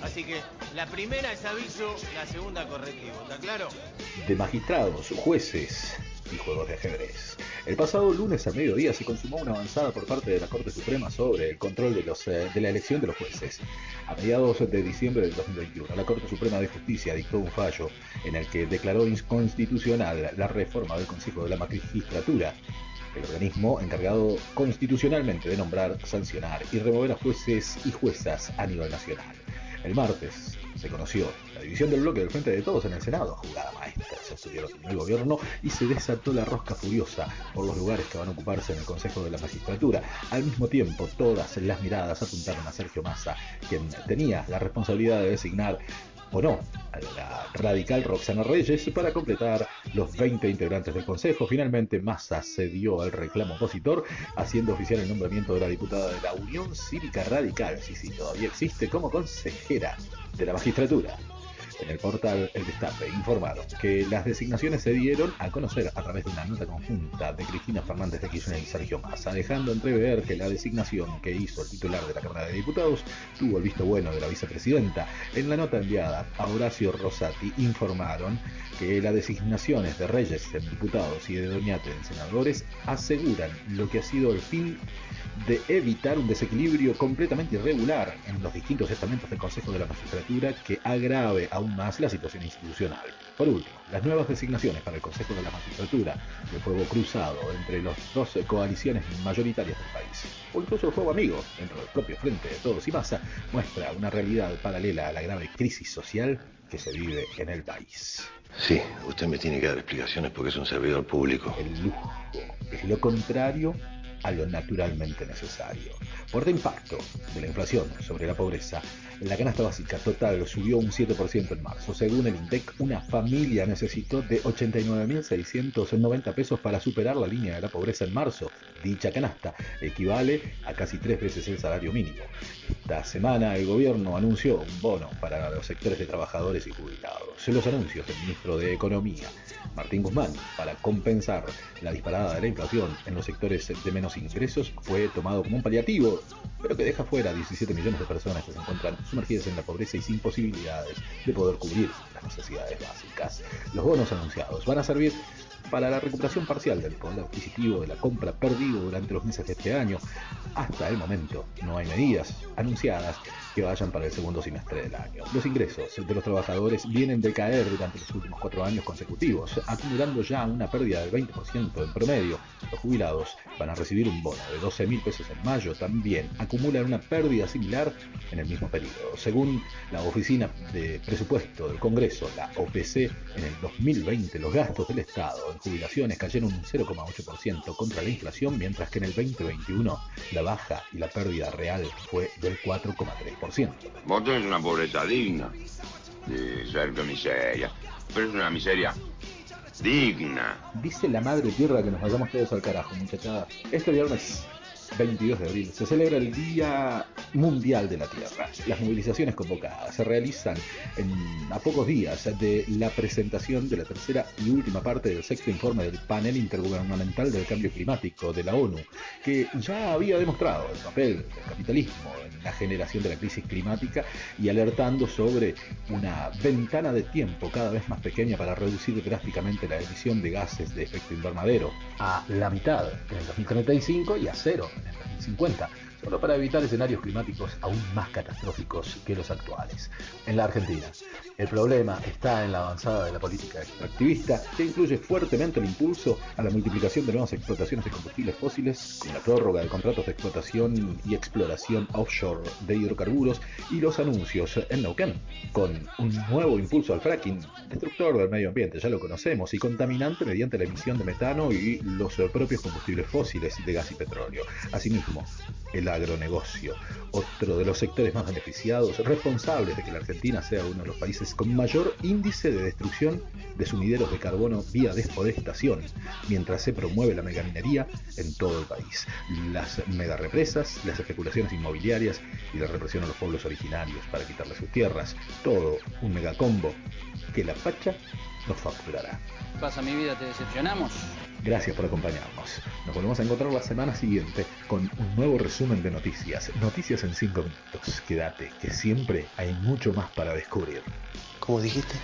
Así que la primera es aviso, la segunda correctivo. ¿Está claro? de magistrados, jueces y juegos de ajedrez. El pasado lunes a mediodía se consumó una avanzada por parte de la Corte Suprema sobre el control de, los, eh, de la elección de los jueces. A mediados de diciembre del 2021, la Corte Suprema de Justicia dictó un fallo en el que declaró inconstitucional la reforma del Consejo de la Magistratura, el organismo encargado constitucionalmente de nombrar, sancionar y remover a jueces y juezas a nivel nacional. El martes se conoció la división del bloque del Frente de Todos en el Senado, jugada maestra, se estuvieron en el gobierno y se desató la rosca furiosa por los lugares que van a ocuparse en el Consejo de la Magistratura. Al mismo tiempo, todas las miradas apuntaron a Sergio Massa, quien tenía la responsabilidad de designar o no a la radical Roxana Reyes para completar los 20 integrantes del Consejo. Finalmente Massa cedió al reclamo opositor, haciendo oficial el nombramiento de la diputada de la Unión Cívica Radical, sí, sí, todavía existe como consejera de la magistratura. En el portal El Destape informaron que las designaciones se dieron a conocer a través de una nota conjunta de Cristina Fernández de Kirchner y Sergio Massa, dejando entrever que la designación que hizo el titular de la Cámara de Diputados tuvo el visto bueno de la vicepresidenta. En la nota enviada a Horacio Rosati informaron que las designaciones de Reyes en diputados y de Doñate en senadores aseguran lo que ha sido el fin de evitar un desequilibrio completamente irregular en los distintos estamentos del Consejo de la Magistratura que agrave aún más la situación institucional. Por último, las nuevas designaciones para el Consejo de la Magistratura, el fuego cruzado entre las dos coaliciones mayoritarias del país, o incluso el fuego amigo dentro del propio Frente de Todos y Masa, muestra una realidad paralela a la grave crisis social que se vive en el país. Sí, usted me tiene que dar explicaciones porque es un servidor público. El lujo es lo contrario a lo naturalmente necesario. Por el impacto de la inflación sobre la pobreza, la canasta básica total subió un 7% en marzo. Según el INDEC, una familia necesitó de 89.690 pesos para superar la línea de la pobreza en marzo. Dicha canasta equivale a casi tres veces el salario mínimo. Esta semana el gobierno anunció un bono para los sectores de trabajadores y jubilados. Los anuncios del ministro de Economía, Martín Guzmán, para compensar la disparada de la inflación en los sectores de menos ingresos fue tomado como un paliativo, pero que deja fuera a 17 millones de personas que se encuentran sumergidas en la pobreza y sin posibilidades de poder cubrir las necesidades básicas. Los bonos anunciados van a servir para la recuperación parcial del poder adquisitivo de la compra perdido durante los meses de este año. Hasta el momento no hay medidas anunciadas que vayan para el segundo semestre del año. Los ingresos de los trabajadores vienen de caer durante los últimos cuatro años consecutivos, acumulando ya una pérdida del 20% en promedio. Los jubilados van a recibir un bono de 12 mil pesos en mayo, también acumulan una pérdida similar en el mismo periodo. Según la Oficina de Presupuesto del Congreso, la OPC, en el 2020 los gastos del Estado jubilaciones cayeron un 0,8% contra la inflación, mientras que en el 2021 la baja y la pérdida real fue del 4,3%. Vos tenés una pobreza digna. Sí, cerca miseria. Pero es una miseria digna. Dice la madre tierra que nos vayamos todos al carajo, muchachada. Este viernes 22 de abril se celebra el Día Mundial de la Tierra. Las movilizaciones convocadas se realizan en, a pocos días de la presentación de la tercera y última parte del sexto informe del panel intergubernamental del cambio climático de la ONU, que ya había demostrado el papel del capitalismo en la generación de la crisis climática y alertando sobre una ventana de tiempo cada vez más pequeña para reducir drásticamente la emisión de gases de efecto invernadero a la mitad en el 2035 y a cero en el 2050, solo para evitar escenarios climáticos aún más catastróficos que los actuales. En la Argentina, el problema está en la avanzada de la política extractivista que incluye fuertemente el impulso a la multiplicación de nuevas explotaciones de combustibles fósiles, con la prórroga de contratos de explotación y exploración offshore de hidrocarburos y los anuncios en Neuquén, con un nuevo impulso al fracking, destructor del medio ambiente, ya lo conocemos, y contaminante mediante la emisión de metano y los propios combustibles fósiles de gas y petróleo. Asimismo, el agronegocio, otro de los sectores más beneficiados, responsables de que la Argentina sea uno de los países con mayor índice de destrucción de sumideros de carbono vía deforestación, mientras se promueve la megaminería en todo el país. Las megarepresas, las especulaciones inmobiliarias y la represión a los pueblos originarios para quitarles sus tierras, todo un megacombo que la Pacha nos facturará. ¿Qué pasa, mi vida? ¿Te decepcionamos? Gracias por acompañarnos. Nos volvemos a encontrar la semana siguiente con un nuevo resumen de noticias. Noticias en 5 minutos. Quédate, que siempre hay mucho más para descubrir. ¿Cómo dijiste?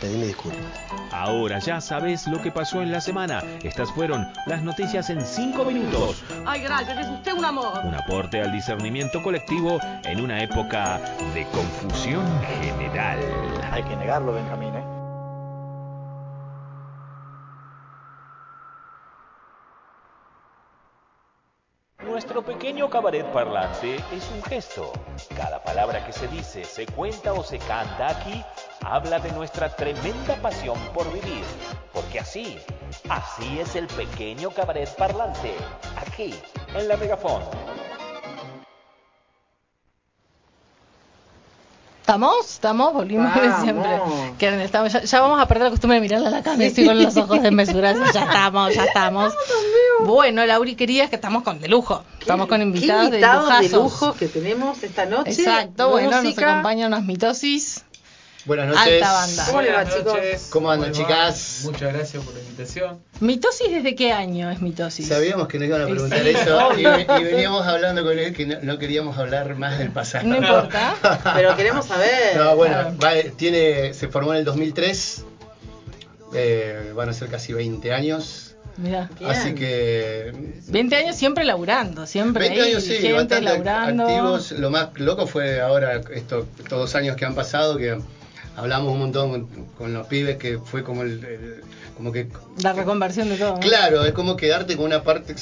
Pedime disculpas. Ahora ya sabes lo que pasó en la semana. Estas fueron las noticias en 5 minutos. Ay, gracias, es usted un amor. Un aporte al discernimiento colectivo en una época de confusión general. Hay que negarlo, Benjamín, ¿eh? Nuestro pequeño cabaret parlante es un gesto. Cada palabra que se dice, se cuenta o se canta aquí habla de nuestra tremenda pasión por vivir. Porque así, así es el pequeño cabaret parlante. Aquí, en la Megafón. ¿Estamos? ¿Estamos? Volvimos Vamos. siempre. Que estamos, ya, ya vamos a perder la costumbre de mirarle a la cámara y estoy con los ojos desmesurados. Ya estamos, ya estamos. Bueno, Lauri, querías que estamos con de lujo. Estamos con invitados, ¿Qué invitados de de, lujo que tenemos esta noche? Exacto, bueno, nos Música. acompaña unas mitosis. Buenas noches. Alta banda. ¿Cómo le va, Buenas chicos? noches. ¿Cómo andan, va? chicas? Muchas gracias por la invitación. ¿Mitosis desde qué año es mitosis? Sabíamos que nos iban a preguntar sí, eso y, obvio. y veníamos hablando con él que no, no queríamos hablar más del pasado. No importa. Pero queremos saber. No, bueno, Claro. va- tiene, se formó en el 2003, eh, van a ser casi 20 años, Mirá. así que 20 años siempre laburando, siempre 20 ahí, años sí, bastante laburando. activos. Lo más loco fue ahora, esto, estos dos años que han pasado, que hablamos un montón con, con los pibes que fue como el, el- como que La reconversión de todo. ¿no? claro es como quedarte con una parte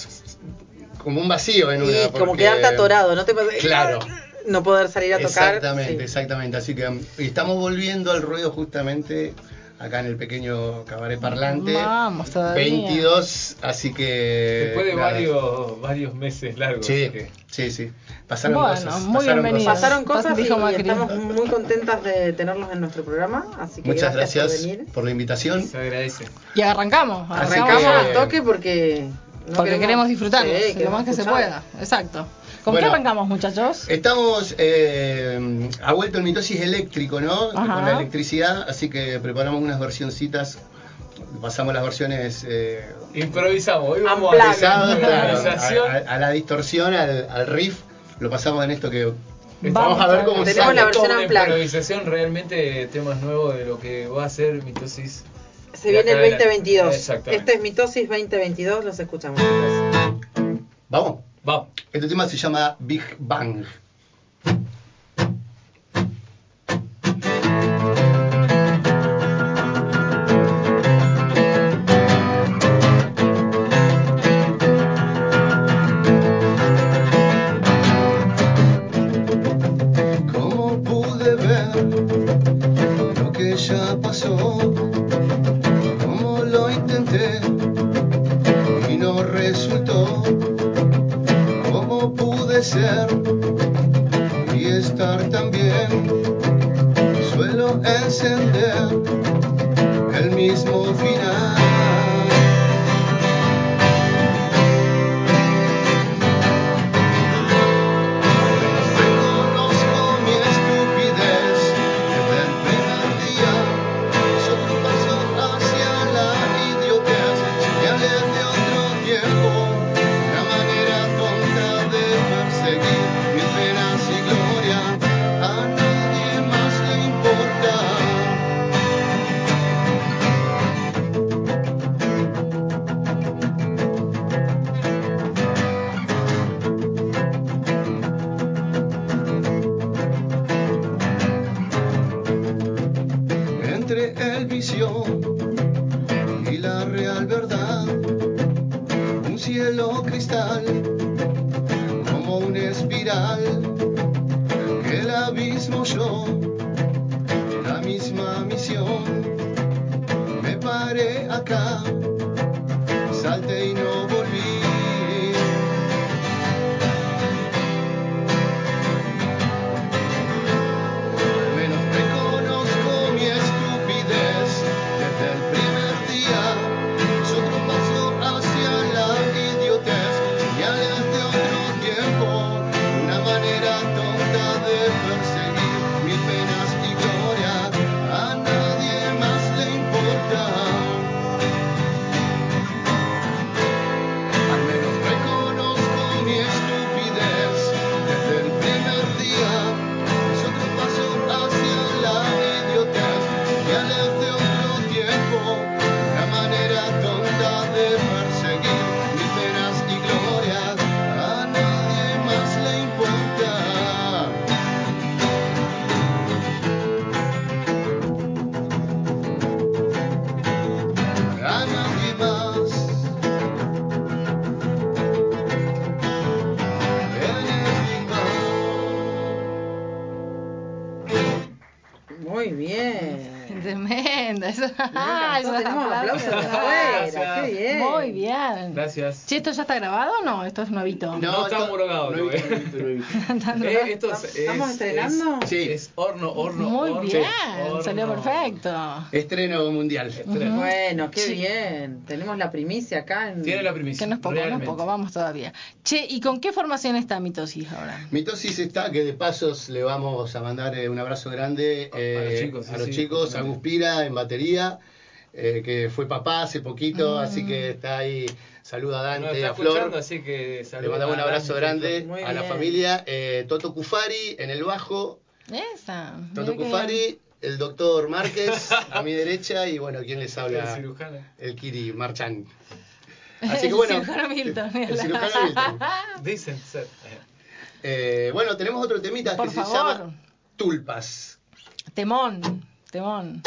como un vacío en una Y como porque- quedarte atorado, ¿no te pasa? claro No poder salir a tocar. exactamente sí. exactamente así que estamos volviendo al ruedo justamente acá en el pequeño cabaret parlante Vamos todavía. 22 así que Después de nada. varios, varios meses largos. Sí, que- sí, sí. Pasaron Bueno, cosas. muy pasaron bienvenidos. cosas. Pasaron cosas y, Dijo Macri. estamos muy contentas de tenerlos en nuestro programa. Así que Muchas gracias, gracias por venir. por la invitación. Se agradece. Y arrancamos. Arrancamos al toque porque. no porque queremos, disfrutarlo Sí, lo queremos más que se pueda. Exacto. ¿Con Bueno. qué arrancamos, muchachos? Estamos, eh, ha vuelto el mitosis eléctrico, ¿no? Ajá. Con la electricidad, así que preparamos unas versioncitas. Pasamos las versiones eh, Improvisamos. Hoy vamos a a, a- a la distorsión, al, al riff. Lo pasamos en esto que. Vamos a ver cómo Tenemos sale. la versión una improvisación realmente temas nuevos de lo que va a ser mitosis. Se viene el De acá adelante. 2022. Exactamente. Este es Mitosis 2022. Los escuchamos. chicos. Vamos. Vamos. Este tema se llama Big Bang. Gracias. Che, ¿esto ya está grabado o no? Esto es nuevito. No, está homologado. no ¿no? he visto, no. Eh, esto es, ¿Estamos es- estrenando? Es, es horno, horno, Muy horno. bien. horno. Salió perfecto. Estreno mundial. Bueno, qué Sí. bien. Tenemos la primicia acá. En... Tiene la primicia. Que no es poco, no es poco, vamos todavía. Che, ¿y con qué formación está mitosis ahora? Mitosis está, que de pasos le vamos a mandar eh, un abrazo grande eh, A los chicos, sí, a los sí, chicos, a. Guspira en batería, eh, que fue papá hace poquito, Mm. así que está ahí. Saluda a Dante, está a Flor. escuchando, así que Le mandamos un abrazo Dante, grande a la familia. eh, Toto Cufari en el bajo, Esa. Toto. Cufari, el doctor Márquez a mi derecha y bueno, ¿quién les El habla? cirujano. El Kiri Marchán. Así que El bueno, cirujano Milton. el cirujano Milton. Dicen ser. Eh, bueno, tenemos otro temita Por que se llama Tulpas. Temón. Temón.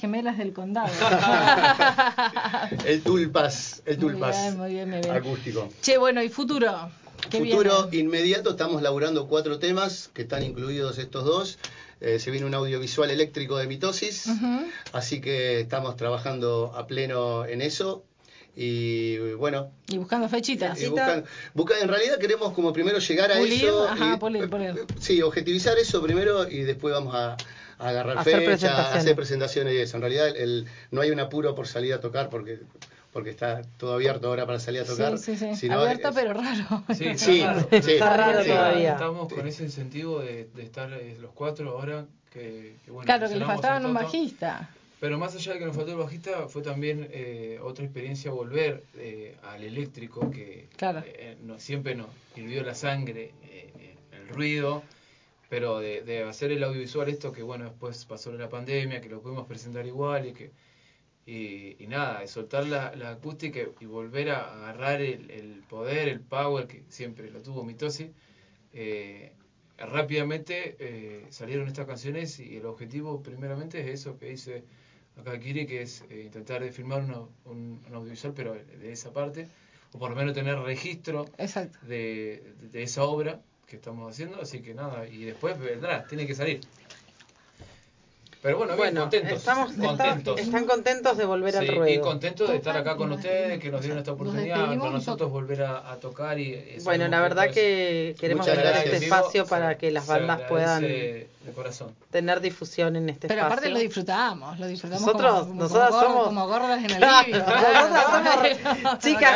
Gemelas del condado. El tulpas, el Muy tulpas bien, muy bien, muy bien. acústico. che, bueno, ¿y futuro? ¿Qué Futuro viene? inmediato, estamos laburando cuatro temas que están incluidos estos dos. Eh, se viene un audiovisual eléctrico de mitosis, así que estamos trabajando a pleno en eso. Y bueno, Y buscando fechitas. y buscan- en realidad queremos como primero llegar a Pulir, eso. ajá, y- pulir, pulir. Sí, objetivizar eso primero y después vamos a agarrar Hacer fecha, presentaciones. hacer presentaciones y eso. En realidad el, no hay un apuro por salir a tocar porque porque está todo abierto ahora para salir a tocar. Sí, sí, sí. sino Abierto es- pero raro. Sí, está Sí, raro. sí. Está raro Sí, todavía. Estamos con ese incentivo de, de estar eh, los cuatro ahora. Que, que bueno, claro, que le faltaban al un bajista. Pero más allá de que nos faltó el bajista, fue también eh, otra experiencia volver eh, al eléctrico, que Claro. eh, siempre nos hirvió la sangre, eh, el ruido, pero de, de hacer el audiovisual esto que bueno después pasó la pandemia que lo pudimos presentar igual y que y, y nada de soltar la, la acústica y volver a agarrar el, el poder el power que siempre lo tuvo Mitosi eh, rápidamente eh, salieron estas canciones y el objetivo primeramente es eso que dice acá Kiri que es eh, intentar de filmar un, un audiovisual pero de esa parte o por lo menos tener registro Exacto. de, de esa obra que estamos haciendo, así que nada, y después vendrá, tiene que salir. Pero bueno, bien, Bueno, contentos. estamos, contentos. están contentos de volver al Sí, ruedo. y contentos de estar acá con ustedes, que nos dieron esta oportunidad para nosotros volver a, a tocar. y Bueno, la verdad es- que queremos gracias. este vivo, espacio para que las bandas puedan agradece de corazón. tener difusión en este Pero espacio. aparte lo disfrutamos, lo disfrutamos Nosotros- como, como, nosotras como, somos- como gordas en el Claro, living. nosotras somos chicas.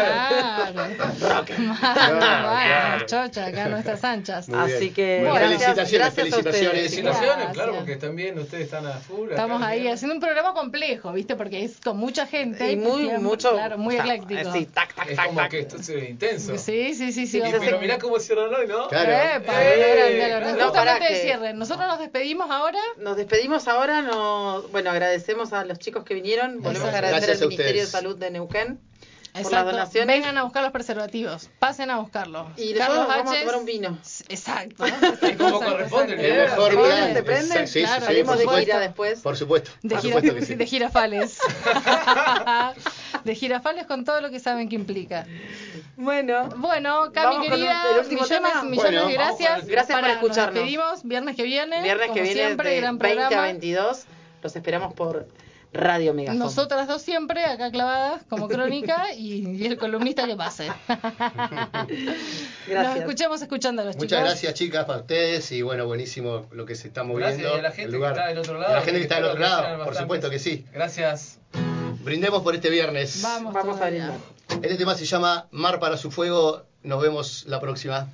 Claro, chocha, acá nuestras anchas. Muy bien. Así que Bueno, gracias- felicitaciones, gracias a felicitaciones. ustedes. Felicitaciones, Gracias. claro, porque también ustedes están a full. acá. Estamos ahí haciendo un programa complejo, ¿viste? Porque es con mucha gente. Y muy- mucho- Claro, muy o sea, ecléctico. así, tac, tac, Es tac, como tac. que esto es intenso. Sí, sí, sí, sí. Y, vamos a pero mirá cómo cierran hoy, ¿no? Claro. Eh, no, que- cierre. Nosotros nos despedimos ahora. Nos despedimos ahora, nos, bueno, agradecemos a los chicos que vinieron, volvemos a agradecer al Ministerio de. Salud de Neuquén por las Exacto. donaciones. Vengan a buscar los preservativos. Pasen a buscarlos. Y después Carlos vamos a tomar un vino. Exacto. Y como corresponde, El mejor ¿Se plan. prende? Sí, sí, Claro, sí, Salimos por de supuesto. gira después. Por supuesto, De, por gira- supuesto que sí. de girafales. de girafales con todo lo que saben que implica. Bueno, Bueno, Cami querida, millones, tema. millones Bueno, de gracias. Gracias por escucharnos. Nos despedimos viernes que viene. viernes como que viene siempre, de gran 20 a programa. 22, los esperamos por Radio Megafon. Nosotras dos siempre acá clavadas como crónica y, y el columnista que pase. Nos Gracias. escuchamos escuchando a los Muchas chicos. gracias chicas para ustedes y bueno, buenísimo lo que se está moviendo. Gracias y a la gente el que está del otro lado. a la gente que está del otro lado, por bastantes. supuesto que sí. Gracias. Brindemos por este viernes. Vamos, Vamos a brindar. Este tema se llama Mar para su fuego. Nos vemos la próxima.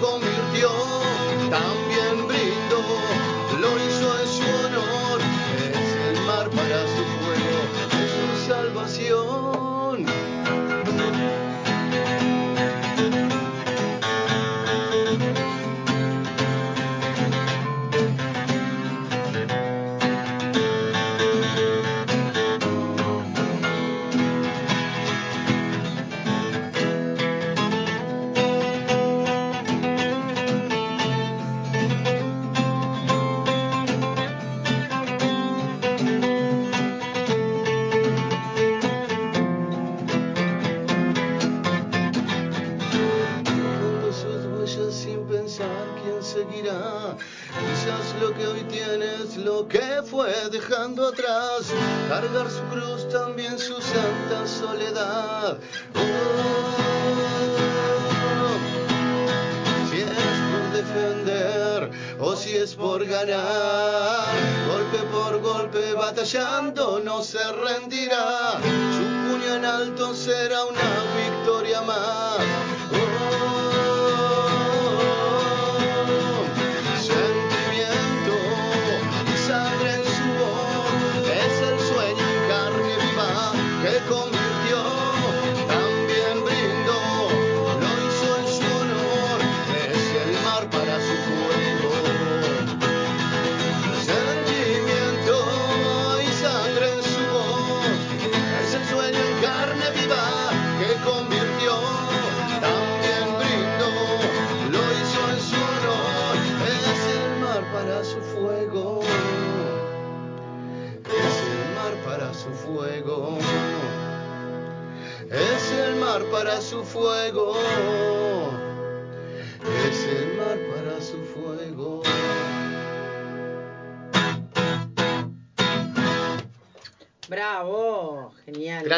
Convirtió, también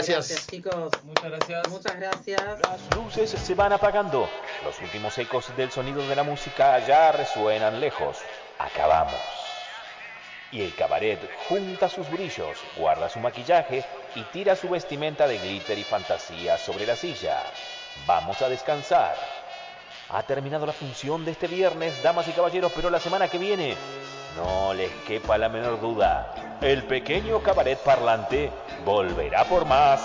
genial. Gracias. chicos. Muchas gracias. Muchas gracias. Las luces se van apagando. Los últimos ecos del sonido de la música ya resuenan lejos. Acabamos. Y el cabaret junta sus brillos, guarda su maquillaje y tira su vestimenta de glitter y fantasía sobre la silla. Vamos a descansar. Ha terminado la función de este viernes, damas y caballeros, pero la semana que viene, no les quepa la menor duda, el pequeño cabaret parlante volverá por más.